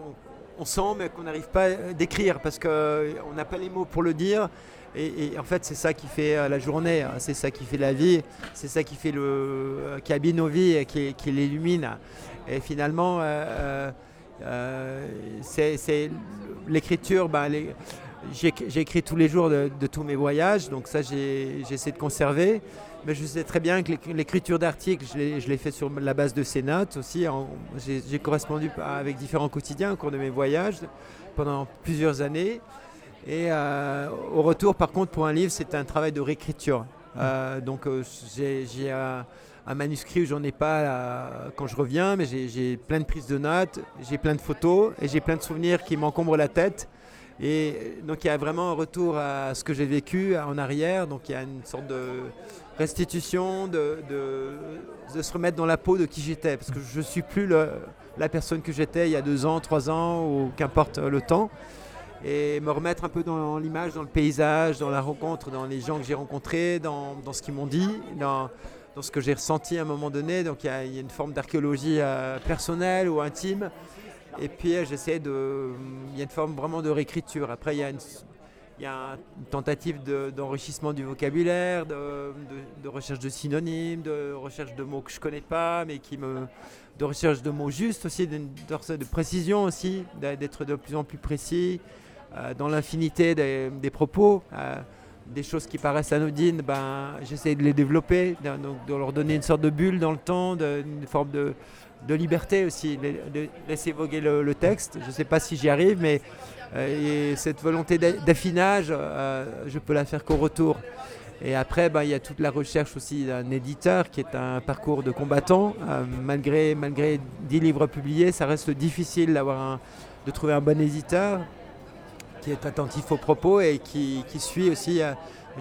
on sent mais qu'on n'arrive pas à décrire parce qu'on n'a pas les mots pour le dire. Et, en fait, c'est ça qui fait euh, la journée, hein, c'est ça qui fait la vie, c'est ça qui fait le, euh, qui habille nos vies qui, qui l'illumine. Et finalement, euh, euh, euh, c'est l'écriture. ben, J'écris tous les jours de, de tous mes voyages, donc ça j'essaie de conserver. Mais je sais très bien que l'éc- l'écriture d'articles, je l'ai- fait sur la base de ces notes aussi. J'ai correspondu avec différents quotidiens au cours de mes voyages pendant plusieurs années. Et euh, au retour, par contre, pour un livre, c'est un travail de réécriture. Euh, donc euh, j'ai un, manuscrit où j'en ai pas quand je reviens, mais j'ai- plein de prises de notes, j'ai plein de photos et j'ai plein de souvenirs qui m'encombrent la tête. Et donc il y a vraiment un retour à ce que j'ai vécu en arrière. Donc il y a une sorte de restitution, de, se remettre dans la peau de qui j'étais. Parce que je ne suis plus la personne que j'étais il y a deux ans, trois ans, ou qu'importe le temps. Et me remettre un peu dans l'image, dans le paysage, dans la rencontre, dans les gens que j'ai rencontrés, dans, ce qu'ils m'ont dit, dans, ce que j'ai ressenti à un moment donné. Donc il y a, une forme d'archéologie euh, personnelle ou intime. Et puis euh, j'essaie de. Il y a une forme vraiment de réécriture. Après, il y a une, tentative de- d'enrichissement du vocabulaire, de, de- recherche de synonymes, de recherche de mots que je connais pas, mais qui me. de recherche de mots justes aussi, de, précision aussi, d'être de plus en plus précis dans l'infinité des, propos. euh, des choses qui paraissent anodines, ben, j'essaie de les développer, de, donc de leur donner une sorte de bulle dans le temps, une forme de, liberté aussi, de, laisser voguer le, texte. Je ne sais pas si j'y arrive, mais euh, et cette volonté d'a- d'affinage, euh, je peux la faire qu'au retour. Et après, ben, il y a toute la recherche aussi d'un éditeur qui est un parcours de combattant. Euh, malgré, malgré 10 livres publiés, ça reste difficile d'avoir de trouver un bon éditeur qui est attentif aux propos et qui, qui suit aussi. euh,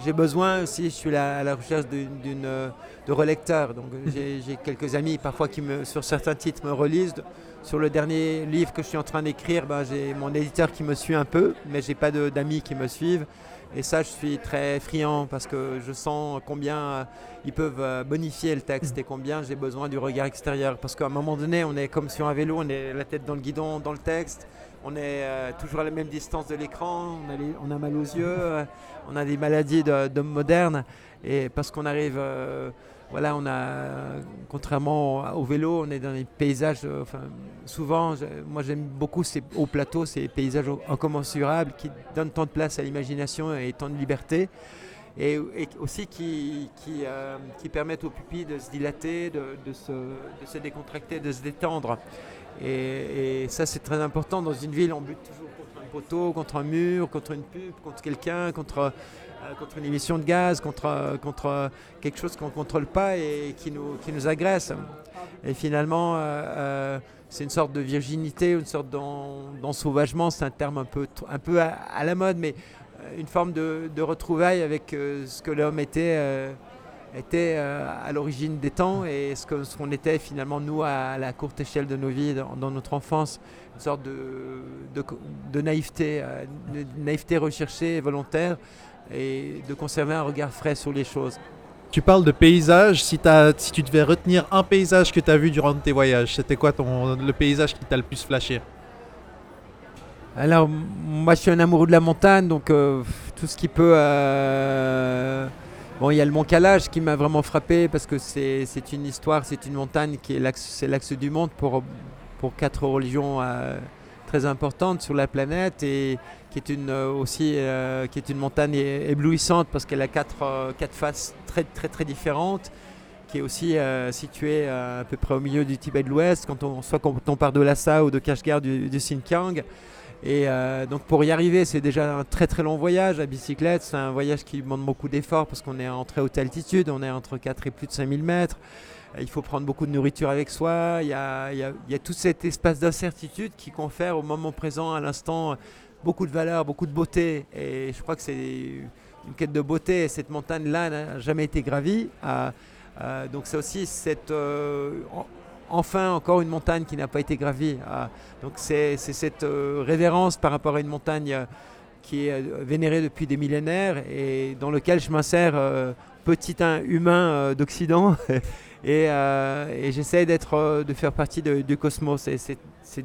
j'ai besoin aussi, je suis là à la recherche d'une, euh, de relecteurs. Donc j'ai, quelques amis parfois qui, me, sur certains titres, me relisent. Sur le dernier livre que je suis en train d'écrire, ben, j'ai mon éditeur qui me suit un peu, mais j'ai pas d'amis qui me suivent. Et ça, je suis très friand parce que je sens combien euh, ils peuvent bonifier le texte et combien j'ai besoin du regard extérieur. Parce qu'à un moment donné, on est comme sur un vélo, on est la tête dans le guidon, dans le texte. On est euh, toujours à la même distance de l'écran, on, a mal aux yeux, euh, on a des maladies d'hommes modernes. Et parce qu'on arrive, euh, voilà, on a, contrairement au vélo, on est dans des paysages, souvent, moi j'aime beaucoup ces hauts plateaux, ces paysages incommensurables qui donnent tant de place à l'imagination et tant de liberté. Et, aussi qui, permettent aux pupilles de se dilater, de se décontracter, de se détendre. Et, ça, c'est très important. Dans une ville, on bute toujours contre un poteau, contre un mur, contre une pub, contre quelqu'un, contre, euh, contre une émission de gaz, contre, euh, contre euh, quelque chose qu'on ne contrôle pas et qui nous, qui nous agresse. Et finalement, c'est une sorte de virginité, une sorte d'en- d'ensauvagement. C'est un terme un peu, un peu à, la mode, mais une forme de, de retrouvaille avec ce que l'homme était. Était euh, à l'origine des temps et ce que- ce qu'on était finalement nous à la courte échelle de nos vies dans, dans notre enfance, une sorte de, de, de naïveté, euh, de naïveté recherchée et volontaire et de conserver un regard frais sur les choses. Tu parles de paysage. Si, tu devais retenir un paysage que tu as vu durant tes voyages, c'était quoi ton, le paysage qui t'a le plus flashé? Alors, moi, je suis un amoureux de la montagne, donc euh, tout ce qui peut. euh, Bon, il y a le Mont Calage qui m'a vraiment frappé parce que c'est une histoire, c'est une montagne qui est l'axe, du monde pour, pour quatre religions euh, très importantes sur la planète et qui est une euh, aussi euh, qui est une montagne éblouissante parce qu'elle a quatre, quatre faces très très très différentes qui est aussi situé euh, à peu près au milieu du Tibet de l'Ouest, quand on, soit quand on part de Lhasa ou de Kashgar du, du Xinjiang. Et euh, donc pour y arriver, c'est déjà un très très long voyage à bicyclette. C'est un voyage qui demande beaucoup d'efforts parce qu'on est en très haute altitude, on est entre 4 et plus de 5000 mètres. Il faut prendre beaucoup de nourriture avec soi. Il y a, tout cet espace d'incertitude qui confère au moment présent, à l'instant, beaucoup de valeur, beaucoup de beauté. Et je crois que c'est une quête de beauté. Et cette montagne-là n'a jamais été gravie. Euh, euh, donc c'est aussi cette, euh, enfin encore une montagne qui n'a pas été gravie. Euh, donc c'est cette euh, révérence par rapport à une montagne euh, qui est euh, vénérée depuis des millénaires et dans lequel je m'insère petit humain d'Occident et, j'essaie de faire partie du cosmos. Et cette,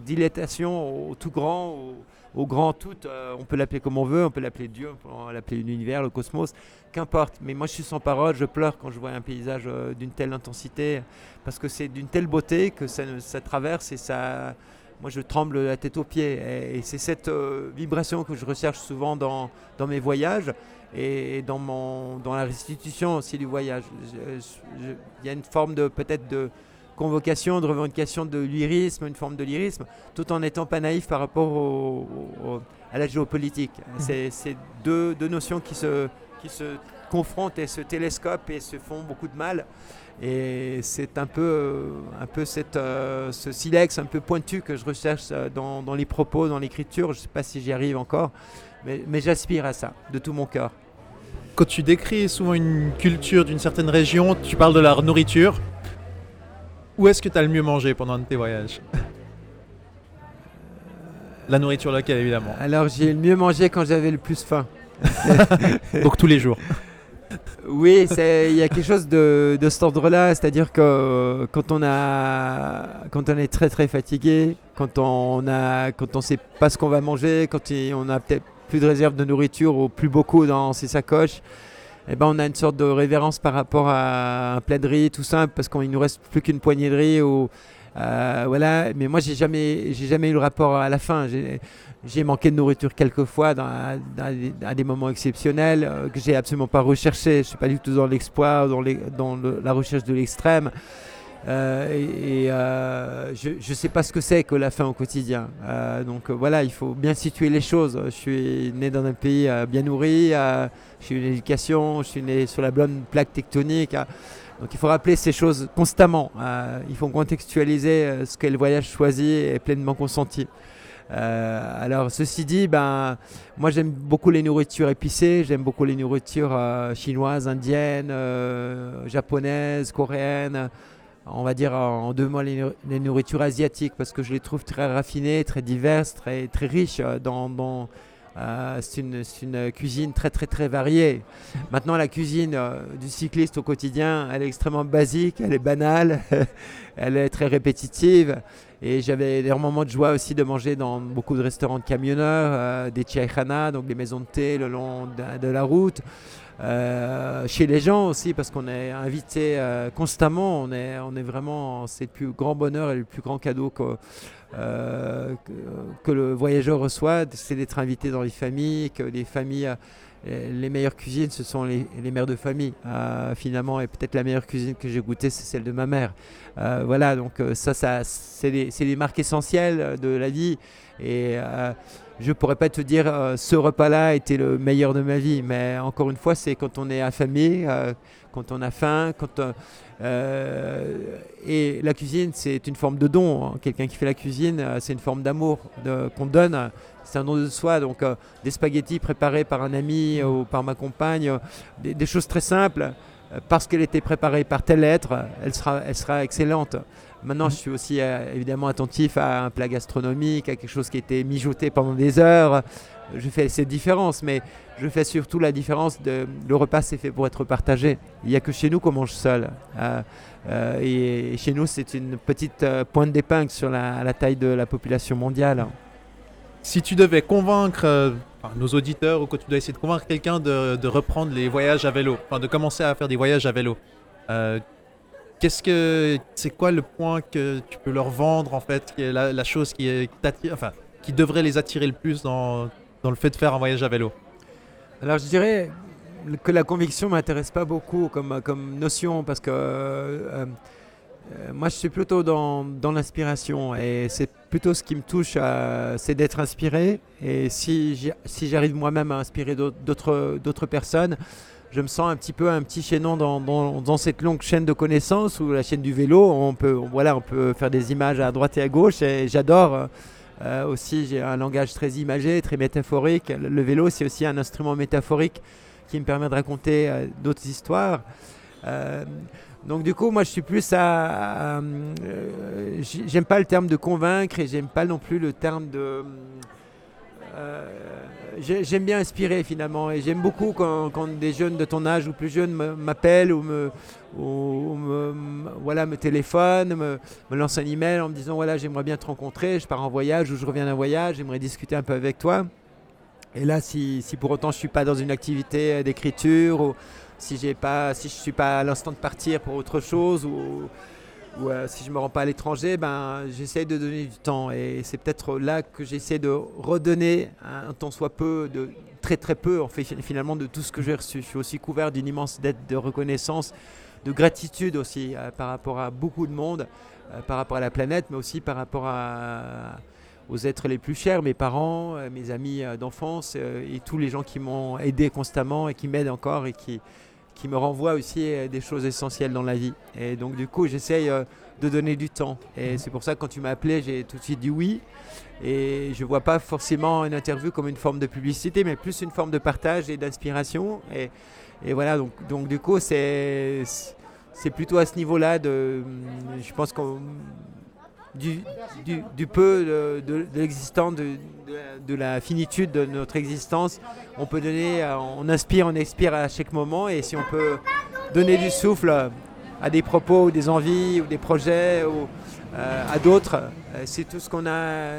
dilatation au tout grand, au grand tout, euh, on peut l'appeler comme on veut, on peut l'appeler Dieu, on peut l'appeler l'univers, le cosmos, qu'importe. Mais moi je suis sans parole, je pleure quand je vois un paysage euh, d'une telle intensité parce que c'est d'une telle beauté que ça, traverse et ça. Moi, je tremble la tête aux pieds. Et, c'est cette euh, vibration que je recherche souvent dans, mes voyages et dans, mon, dans la restitution aussi du voyage. Il y a une forme de peut-être de convocation, de revendication de lyrisme, une forme de lyrisme, tout en n'étant pas naïf par rapport au- au- à la géopolitique. C'est c'est deux, deux notions qui se, qui se confrontent et se télescopent et se font beaucoup de mal. Et c'est un peu, euh, un peu cette, euh, ce silex un peu pointu que je recherche euh, dans, dans les propos, dans l'écriture. Je ne sais pas si j'y arrive encore, mais, mais j'aspire à ça de tout mon cœur. Quand tu décris souvent une culture d'une certaine région, tu parles de leur nourriture. Où est-ce que tu as le mieux mangé pendant un de tes voyages? La nourriture locale, évidemment. Alors j'ai le mieux mangé quand j'avais le plus faim. Donc tous les jours. Oui, il y a quelque chose de, de cet ordre-là, c'est-à-dire que euh, quand on a, quand on est très très fatigué, quand on a, quand on sait pas ce qu'on va manger, quand il- on a peut-être plus de réserve de nourriture ou plus beaucoup dans ses sacoches, eh ben on a une sorte de révérence par rapport à un plat de riz tout simple parce qu'il nous reste plus qu'une poignée de riz ou euh, voilà. Mais moi j'ai jamais, jamais eu le rapport à la faim. J'ai- manqué de nourriture quelques fois dans, dans à des moments exceptionnels euh, que j'ai absolument pas recherché. Je suis pas du tout dans l'exploit, dans, les- dans la recherche de l'extrême. Euh, et euh, je ne sais pas ce que c'est que la faim au quotidien. Euh, donc voilà, il faut bien situer les choses. Je suis né dans un pays bien nourri, j'ai eu une éducation, je suis né sur la bonne plaque tectonique. euh, donc il faut rappeler ces choses constamment. Euh, il faut contextualiser ce qu'est le voyage choisi et pleinement consenti. Alors ceci dit, ben, moi j'aime beaucoup les nourritures épicées, j'aime beaucoup les nourritures chinoises, indiennes, japonaises, coréennes. On va dire en deux mots les, nour- les nourritures asiatiques parce que je les trouve très raffinées, très diverses, très, riches. euh, Dans, euh, c'est une, cuisine très variée. Maintenant la cuisine euh, du cycliste au quotidien, elle est extrêmement basique, elle est banale, elle est très répétitive. Et j'avais des moments de joie aussi de manger dans beaucoup de restaurants de camionneurs, des chaikhana, donc des maisons de thé le long de la route. Euh, chez les gens aussi, parce qu'on est invité euh, constamment, on est, on est vraiment, c'est le plus grand bonheur et le plus grand cadeau que, euh, que, le voyageur reçoit, c'est d'être invité dans les familles, que les familles, les meilleures cuisines, ce sont les, les mères de famille, finalement, et peut-être la meilleure cuisine que j'ai goûtée, c'est celle de ma mère. Voilà, donc ça, ça c'est les, les marques essentielles de la vie. Et je pourrais pas te dire euh, ce repas-là était le meilleur de ma vie, mais encore une fois, c'est quand on est affamé, euh, quand on a faim, quand euh, euh, et la cuisine, c'est une forme de don. Quelqu'un qui fait la cuisine, c'est une forme d'amour qu'on donne. C'est un don de soi. Donc, des spaghettis préparés par un ami ou par ma compagne, des, choses très simples. Parce qu'elle était préparée par tel être, elle sera, elle sera excellente. Maintenant, je suis aussi euh, évidemment attentif à un plat gastronomique, à quelque chose qui a été mijoté pendant des heures. Je fais cette différence, mais je fais surtout la différence de le repas, c'est fait pour être partagé. Il n'y a que chez nous qu'on mange seul. Euh, euh, et, chez nous, c'est une petite pointe d'épingle sur la, taille de la population mondiale. Si tu devais convaincre nos auditeurs ou que tu dois essayer de convaincre quelqu'un de, de reprendre les voyages à vélo, enfin de commencer à faire des voyages à vélo, qu'est-ce que c'est quoi le point que tu peux leur vendre en fait, qui est la, chose qui, est- enfin qui devrait les attirer le plus dans, dans le fait de faire un voyage à vélo? Alors je dirais, que la conviction m'intéresse pas beaucoup comme, comme notion parce que euh, euh, moi je suis plutôt dans, dans l'inspiration et c'est plutôt ce qui me touche, euh, c'est d'être inspiré et si j'arrive moi-même à inspirer d'autres personnes, je me sens un petit peu un petit chaînon dans, dans, cette longue chaîne de connaissances ou la chaîne du vélo. On peut, voilà, on peut faire des images à droite et à gauche et j'adore. Euh, aussi, j'ai un langage très imagé, très métaphorique. Le vélo, c'est aussi un instrument métaphorique qui me permet de raconter euh, d'autres histoires. Euh, donc du coup, moi, je suis plus à... j'aime pas le terme de convaincre et j'aime pas non plus le terme de... j'aime bien inspirer finalement et j'aime beaucoup quand, des jeunes de ton âge ou plus jeunes m'appellent ou me, voilà, me téléphone, me, me lance un email en me disant voilà j'aimerais bien te rencontrer, je pars en voyage ou je reviens d'un voyage, j'aimerais discuter un peu avec toi. Et là, si, pour autant je suis pas dans une activité d'écriture ou si pas, si je suis pas à l'instant de partir pour autre chose ou, ou euh, si je me rends pas à l'étranger, ben j'essaie de donner du temps et c'est peut-être là que j'essaie de redonner un temps soit peu, de très très peu en fait finalement de tout ce que j'ai reçu. Je suis aussi couvert d'une immense dette de reconnaissance de gratitude aussi euh, par rapport à beaucoup de monde, euh, par rapport à la planète, mais aussi par rapport aux êtres les plus chers, mes parents, mes amis d'enfance et tous les gens qui m'ont aidé constamment et qui m'aident encore et qui, qui me renvoient aussi des choses essentielles dans la vie. Et donc du coup, j'essaye de donner du temps. Et c'est pour ça que quand tu m'as appelé, j'ai tout de suite dit oui. Et je ne vois pas forcément une interview comme une forme de publicité, mais plus une forme de partage et d'inspiration. Et, et voilà, donc, donc du coup, c'est, plutôt à ce niveau-là, de, je pense qu'on du, peu de, de, de, de, la finitude de notre existence. On peut donner, on inspire, on expire à chaque moment, et si on peut donner du souffle à des propos, ou des envies, ou des projets, ou euh, à d'autres, euh, c'est tout ce qu'on a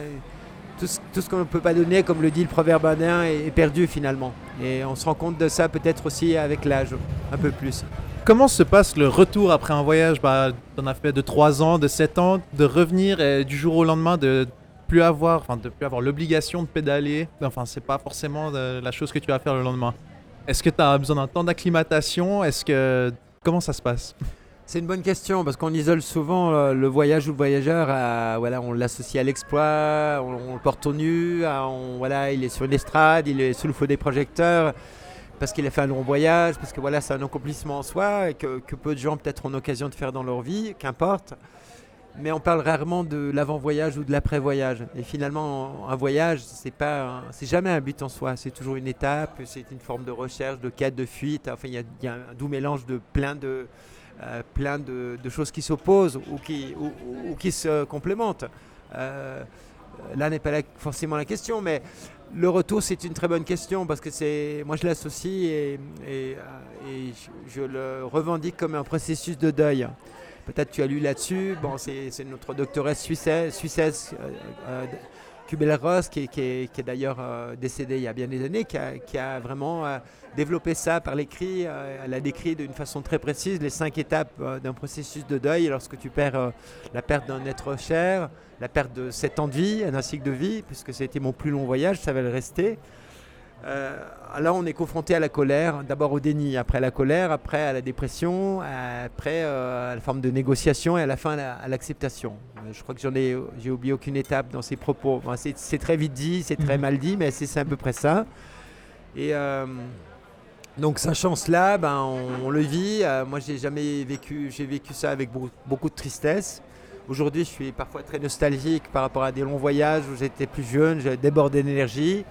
tout ce, qu'on ne peut pas donner, comme le dit le proverbe indien, est, perdu finalement. Et on se rend compte de ça peut-être aussi avec l'âge, un peu plus. Comment se passe le retour après un voyage bah, On a fait de 3 ans, de 7 ans, de revenir et du jour au lendemain de plus avoir, enfin, de plus avoir l'obligation de pédaler? Enfin, c'est pas forcément la chose que tu vas faire le lendemain. Est-ce que tu as besoin d'un temps d'acclimatation? Est-ce que comment ça se passe? C'est une bonne question parce qu'on isole souvent euh, le voyage ou le voyageur. voilà, on l'associe à l'exploit, on, le porte au nu, voilà, il est sur une estrade, il est sous le feu des projecteurs parce qu'il a fait un long voyage, parce que voilà, c'est un accomplissement en soi et que, peu de gens peut-être ont l'occasion de faire dans leur vie, qu'importe. Mais on parle rarement de l'avant-voyage ou de l'après-voyage. Et finalement, un voyage, c'est pas, c'est jamais un but en soi. C'est toujours une étape, c'est une forme de recherche, de quête, de fuite. Enfin, il y, a un doux mélange de plein de euh, plein de, choses qui s'opposent ou qui, ou, qui se complémentent. Euh, là n'est pas forcément la question, mais le retour c'est une très bonne question parce que c'est, moi je l'associe et, et, je, le revendique comme un processus de deuil. Peut-être tu as lu là-dessus. Bon, c'est, notre doctoresse suissesse, suissesse euh, Kubler-Ross, qui, est, d'ailleurs euh, décédé il y a bien des années, qui a, vraiment euh, développé ça par l'écrit. Euh, elle a décrit d'une façon très précise les cinq étapes d'un processus de deuil lorsque tu perds la perte d'un être cher, la perte de sept ans de vie, un cycle de vie, puisque c'était mon plus long voyage, ça va le rester. Euh, là, on est confronté à la colère, d'abord au déni, après à la colère, après à la dépression, après euh, à la forme de négociation et à la fin à l'acceptation. Euh, je crois que j'en ai, j'ai oublié aucune étape dans ces propos. c'est, très vite dit, c'est très mhm. mal dit, mais c'est, à peu près ça. Et donc, sachant cela, ben, on, le vit. moi, j'ai jamais vécu, j'ai vécu ça avec beaucoup, de tristesse. Aujourd'hui, je suis parfois très nostalgique par rapport à des longs voyages où j'étais plus jeune, je débordais d'énergie.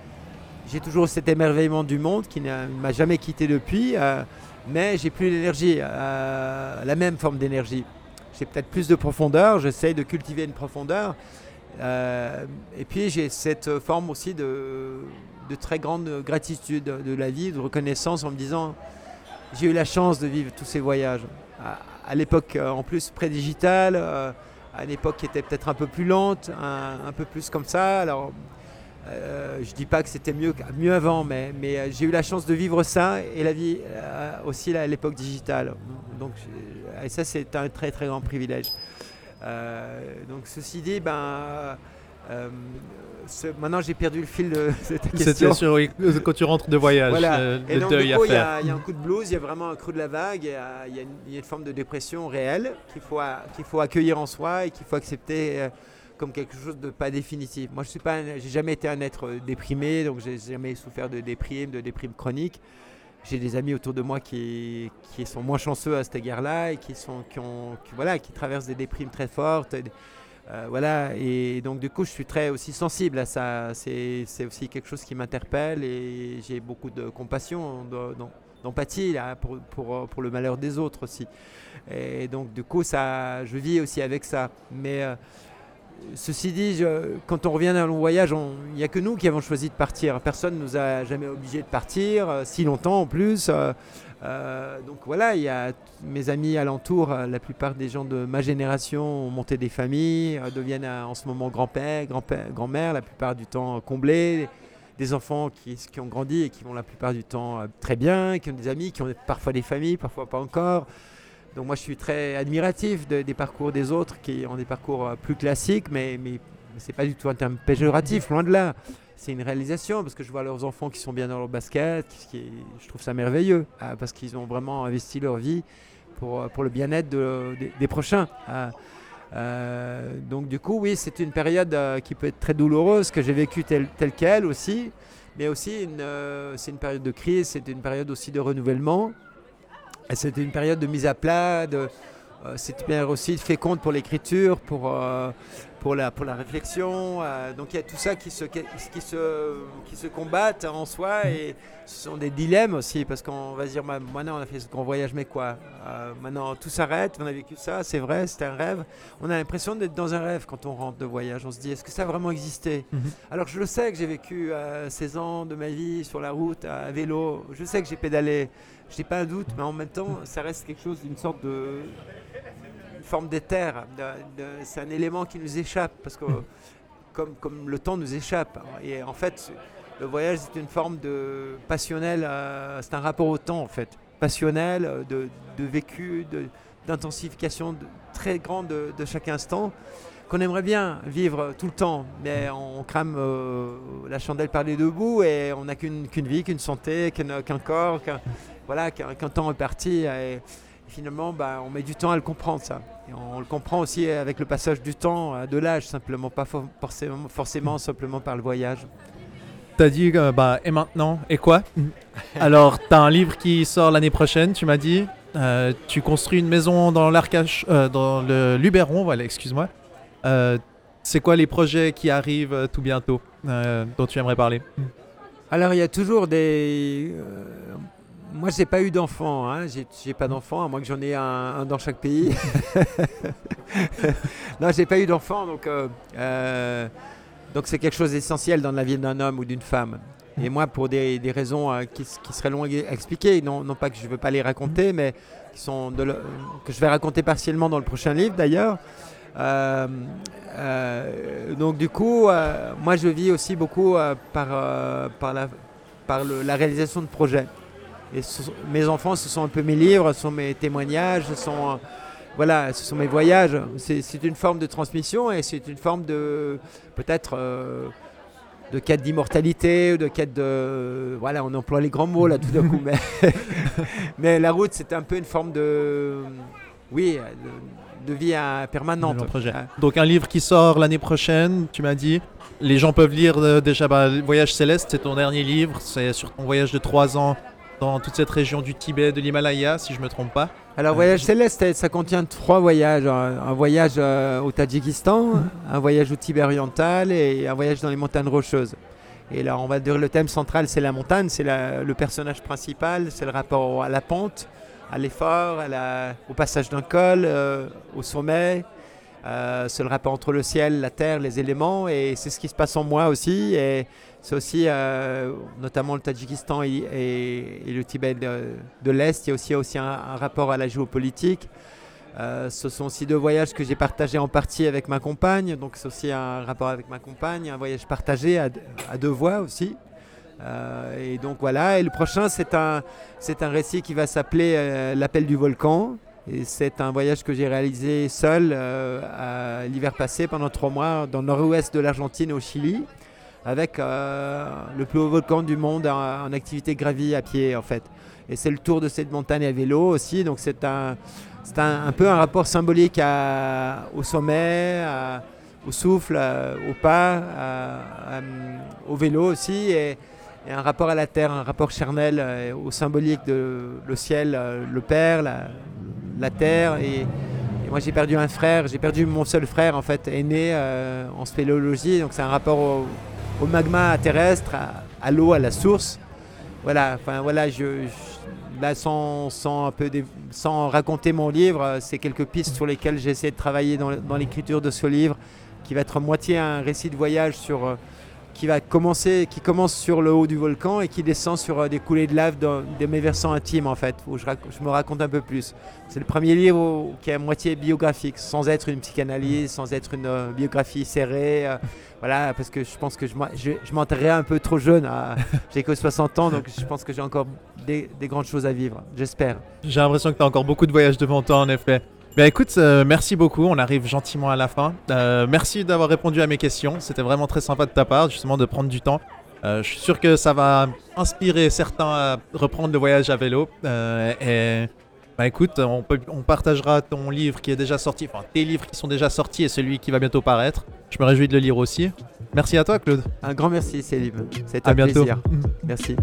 J'ai toujours cet émerveillement du monde qui ne m'a jamais quitté depuis, euh, mais j'ai plus l'énergie, euh, la même forme d'énergie. J'ai peut-être plus de profondeur, j'essaye de cultiver une profondeur. Euh, et puis j'ai cette forme aussi de, très grande gratitude de la vie, de reconnaissance en me disant j'ai eu la chance de vivre tous ces voyages. À, l'époque en plus pré-digitale, à une époque qui était peut-être un peu plus lente, un, un peu plus comme ça. Alors euh, je dis pas que c'était mieux, mieux avant, mais, mais euh, j'ai eu la chance de vivre ça et la vie euh, aussi à l'époque digitale. Donc, et ça, c'est un très très grand privilège. donc, ceci dit, ben, ce- maintenant j'ai perdu le fil de, de ta C'était question. sur oui, quand tu rentres de voyage, Voilà. euh, le donc, deuil à coup, il y, faire. a il y a un coup de blues, il y a vraiment un creux de la vague, il y y a une, il y a une forme de dépression réelle qu'il faut, qu'il faut accueillir en soi et qu'il faut accepter euh, comme quelque chose de pas définitif. Moi, je suis pas, j'ai jamais été un être euh, déprimé, donc j'ai jamais souffert de déprime, de déprime chronique. J'ai des amis autour de moi qui, qui sont moins chanceux à cet égard-là et qui, sont, qui, ont, voilà, qui traversent des déprimes très fortes. Euh, voilà, et donc du coup, je suis très aussi sensible à ça. C'est aussi quelque chose qui m'interpelle et j'ai beaucoup de compassion, de- d'em- d'empathie là, pour, pour, pour le malheur des autres aussi. Et donc du coup, ça, je vis aussi avec ça. Mais euh, ceci dit, quand on revient d'un long voyage, il n'y a que nous qui avons choisi de partir. Personne ne nous a jamais obligés de partir, euh, si longtemps en plus. euh, euh, donc voilà, il y a mes amis alentours, euh, la plupart des gens de ma génération ont monté des familles, deviennent en ce moment grand-père, grand-père, grand-mère, la plupart du temps comblés. Des enfants qui, ont grandi et qui vont la plupart du temps très bien, qui ont des amis, qui ont parfois des familles, parfois pas encore. Donc moi je suis très admiratif de- des parcours des autres qui ont des parcours euh, plus classiques, mais, mais, c'est pas du tout un terme péjoratif, loin de là. C'est une réalisation parce que je vois leurs enfants qui sont bien dans leur basket, qui, je trouve ça merveilleux ah, parce qu'ils ont vraiment investi leur vie pour, euh, pour le bien-être de- des, prochains. Euh, donc du coup oui c'est une période euh, qui peut être très douloureuse que j'ai vécue telle, telle qu'elle aussi, mais aussi euh, c'est une période de crise, c'est une période aussi de renouvellement. C'était une période de mise à plat, de, euh, période aussi féconde pour l'écriture, pour, euh, pour, la, pour la réflexion. euh, donc il y a tout ça qui se, qui, qui se, qui se combattent en soi et ce sont des dilemmes aussi parce qu'on va se dire maintenant on a fait ce grand voyage, mais quoi? Euh, Maintenant tout s'arrête, on a vécu ça, c'est vrai, c'était un rêve. On a l'impression d'être dans un rêve quand on rentre de voyage. On se dit est-ce que ça a vraiment existé? Mhm. Alors je le sais que j'ai vécu euh, 16 ans de ma vie sur la route à vélo, je sais que j'ai pédalé, je n'ai pas un doute, mais en même temps ça reste quelque chose d'une sorte de forme d'éther. de- de- C'est un élément qui nous échappe parce que comme, comme le temps nous échappe. Et en fait, le voyage c'est une forme de passionnel, euh, c'est un rapport au temps en fait, passionnel, euh, de, de vécu, d'intensification très grande de, de chaque instant qu'on aimerait bien vivre tout le temps, mais on crame euh, la chandelle par les deux bouts et on n'a qu'une qu'une vie, qu'une santé, qu'un qu'un corps, qu'un voilà, qu'un temps est parti. Et, finalement, bah, on met du temps à le comprendre, ça. Et on le comprend aussi avec le passage du temps, euh, de l'âge, simplement, pas for- forcément, forcément simplement par le voyage. T'as dit, euh, bah, et maintenant Et quoi? Alors, t'as un livre qui sort l'année prochaine, tu m'as dit. Euh, tu construis une maison dans l'Arcache, euh, dans le Luberon, voilà, excuse-moi. C'est quoi les projets qui arrivent tout bientôt dont tu aimerais parler? Alors, il y a toujours des. Moi, j'ai pas eu d'enfant. Hein. J'ai, pas d'enfant, à moins que j'en ai un, un dans chaque pays. non, j'ai pas eu d'enfant, donc euh, euh, donc c'est quelque chose d'essentiel dans la vie d'un homme ou d'une femme. Et moi, pour des, des raisons euh, qui, seraient longues à expliquer, non, non pas que je ne veux pas les raconter, mais qui sont de le- que je vais raconter partiellement dans le prochain livre d'ailleurs. Euh, euh, donc du coup, moi je vis aussi beaucoup par, par, la, par le- la réalisation de projets. Et ce mes enfants, ce sont un peu mes livres, ce sont mes témoignages, ce sont, euh, voilà, ce sont mes voyages. C'est une forme de transmission et c'est une forme de peut-être euh, de quête d'immortalité, de quête de... Voilà, on emploie les grands mots là tout d'un coup, mais, mais la route, c'est un peu une forme de... Oui, de, de vie euh, permanente. Donc, un livre qui sort l'année prochaine, tu m'as dit. Les gens peuvent lire euh, déjà bah, Voyage Céleste, c'est ton dernier livre. C'est sur ton voyage de 3 ans dans toute cette région du Tibet, de l'Himalaya, si je me trompe pas. Alors, Euh, Voyage Céleste, ça contient trois voyages. Un, un voyage euh, au Tadjikistan, un voyage au Tibet oriental et un voyage dans les montagnes rocheuses. Et là, on va dire le thème central, c'est la montagne, c'est le personnage principal, c'est le rapport à la pente, à l'effort, au passage d'un col, euh, au sommet. Euh, c'est le rapport entre le ciel, la terre, les éléments, et c'est ce qui se passe en moi aussi. Et c'est aussi, euh, notamment le Tadjikistan et, le Tibet de, l'Est, il y a aussi, aussi un, rapport à la géopolitique. Euh, ce sont aussi deux voyages que j'ai partagés en partie avec ma compagne, donc c'est aussi un rapport avec ma compagne, un voyage partagé à, deux voix aussi. Euh, et donc voilà, et le prochain c'est un, c'est un récit qui va s'appeler L'appel du volcan. Et c'est un voyage que j'ai réalisé seul à l'hiver passé pendant trois mois dans le nord-ouest de l'Argentine au Chili. Avec euh, le plus haut volcan du monde en, activité gravie à pied en fait. Et c'est le tour de cette montagne à vélo aussi, donc c'est un, c'est un, peu un rapport symbolique au sommet, au souffle, au pas, au vélo aussi, et, un rapport à la terre, un rapport charnel euh, au symbolique de le ciel, euh, le père, la, terre. Et, moi j'ai perdu un frère, j'ai perdu mon seul frère en fait, aîné en spéléologie, donc c'est un rapport au, au magma terrestre, à, l'eau, à la source. Voilà, enfin voilà, sans, raconter mon livre, euh, c'est quelques pistes sur lesquelles j'ai essayé de travailler dans, dans l'écriture de ce livre, qui va être moitié un récit de voyage sur, euh, qui va commencer, qui commence sur le haut du volcan et qui descend sur euh, des coulées de lave dans, de mes versants intimes en fait, où je, me raconte un peu plus. C'est le premier livre qui est à moitié biographique, sans être une psychanalyse, sans être une euh, biographie serrée. euh, voilà, parce que je pense que je, je, je m'enterrerai un peu trop jeune. J'ai que 60 ans, donc je pense que j'ai encore des, des grandes choses à vivre, j'espère. J'ai l'impression que tu as encore beaucoup de voyages devant toi, en effet. Écoute, euh, merci beaucoup. On arrive gentiment à la fin. Euh, merci d'avoir répondu à mes questions. C'était vraiment très sympa de ta part, justement, de prendre du temps. Euh, je suis sûr que ça va inspirer certains à reprendre le voyage à vélo. Et bah écoute, on, peut, on partagera ton livre qui est déjà sorti, enfin tes livres qui sont déjà sortis et celui qui va bientôt paraître. Je me réjouis de le lire aussi. Merci à toi, Claude. Un grand merci, Célim. C'était À un bientôt. plaisir. Merci.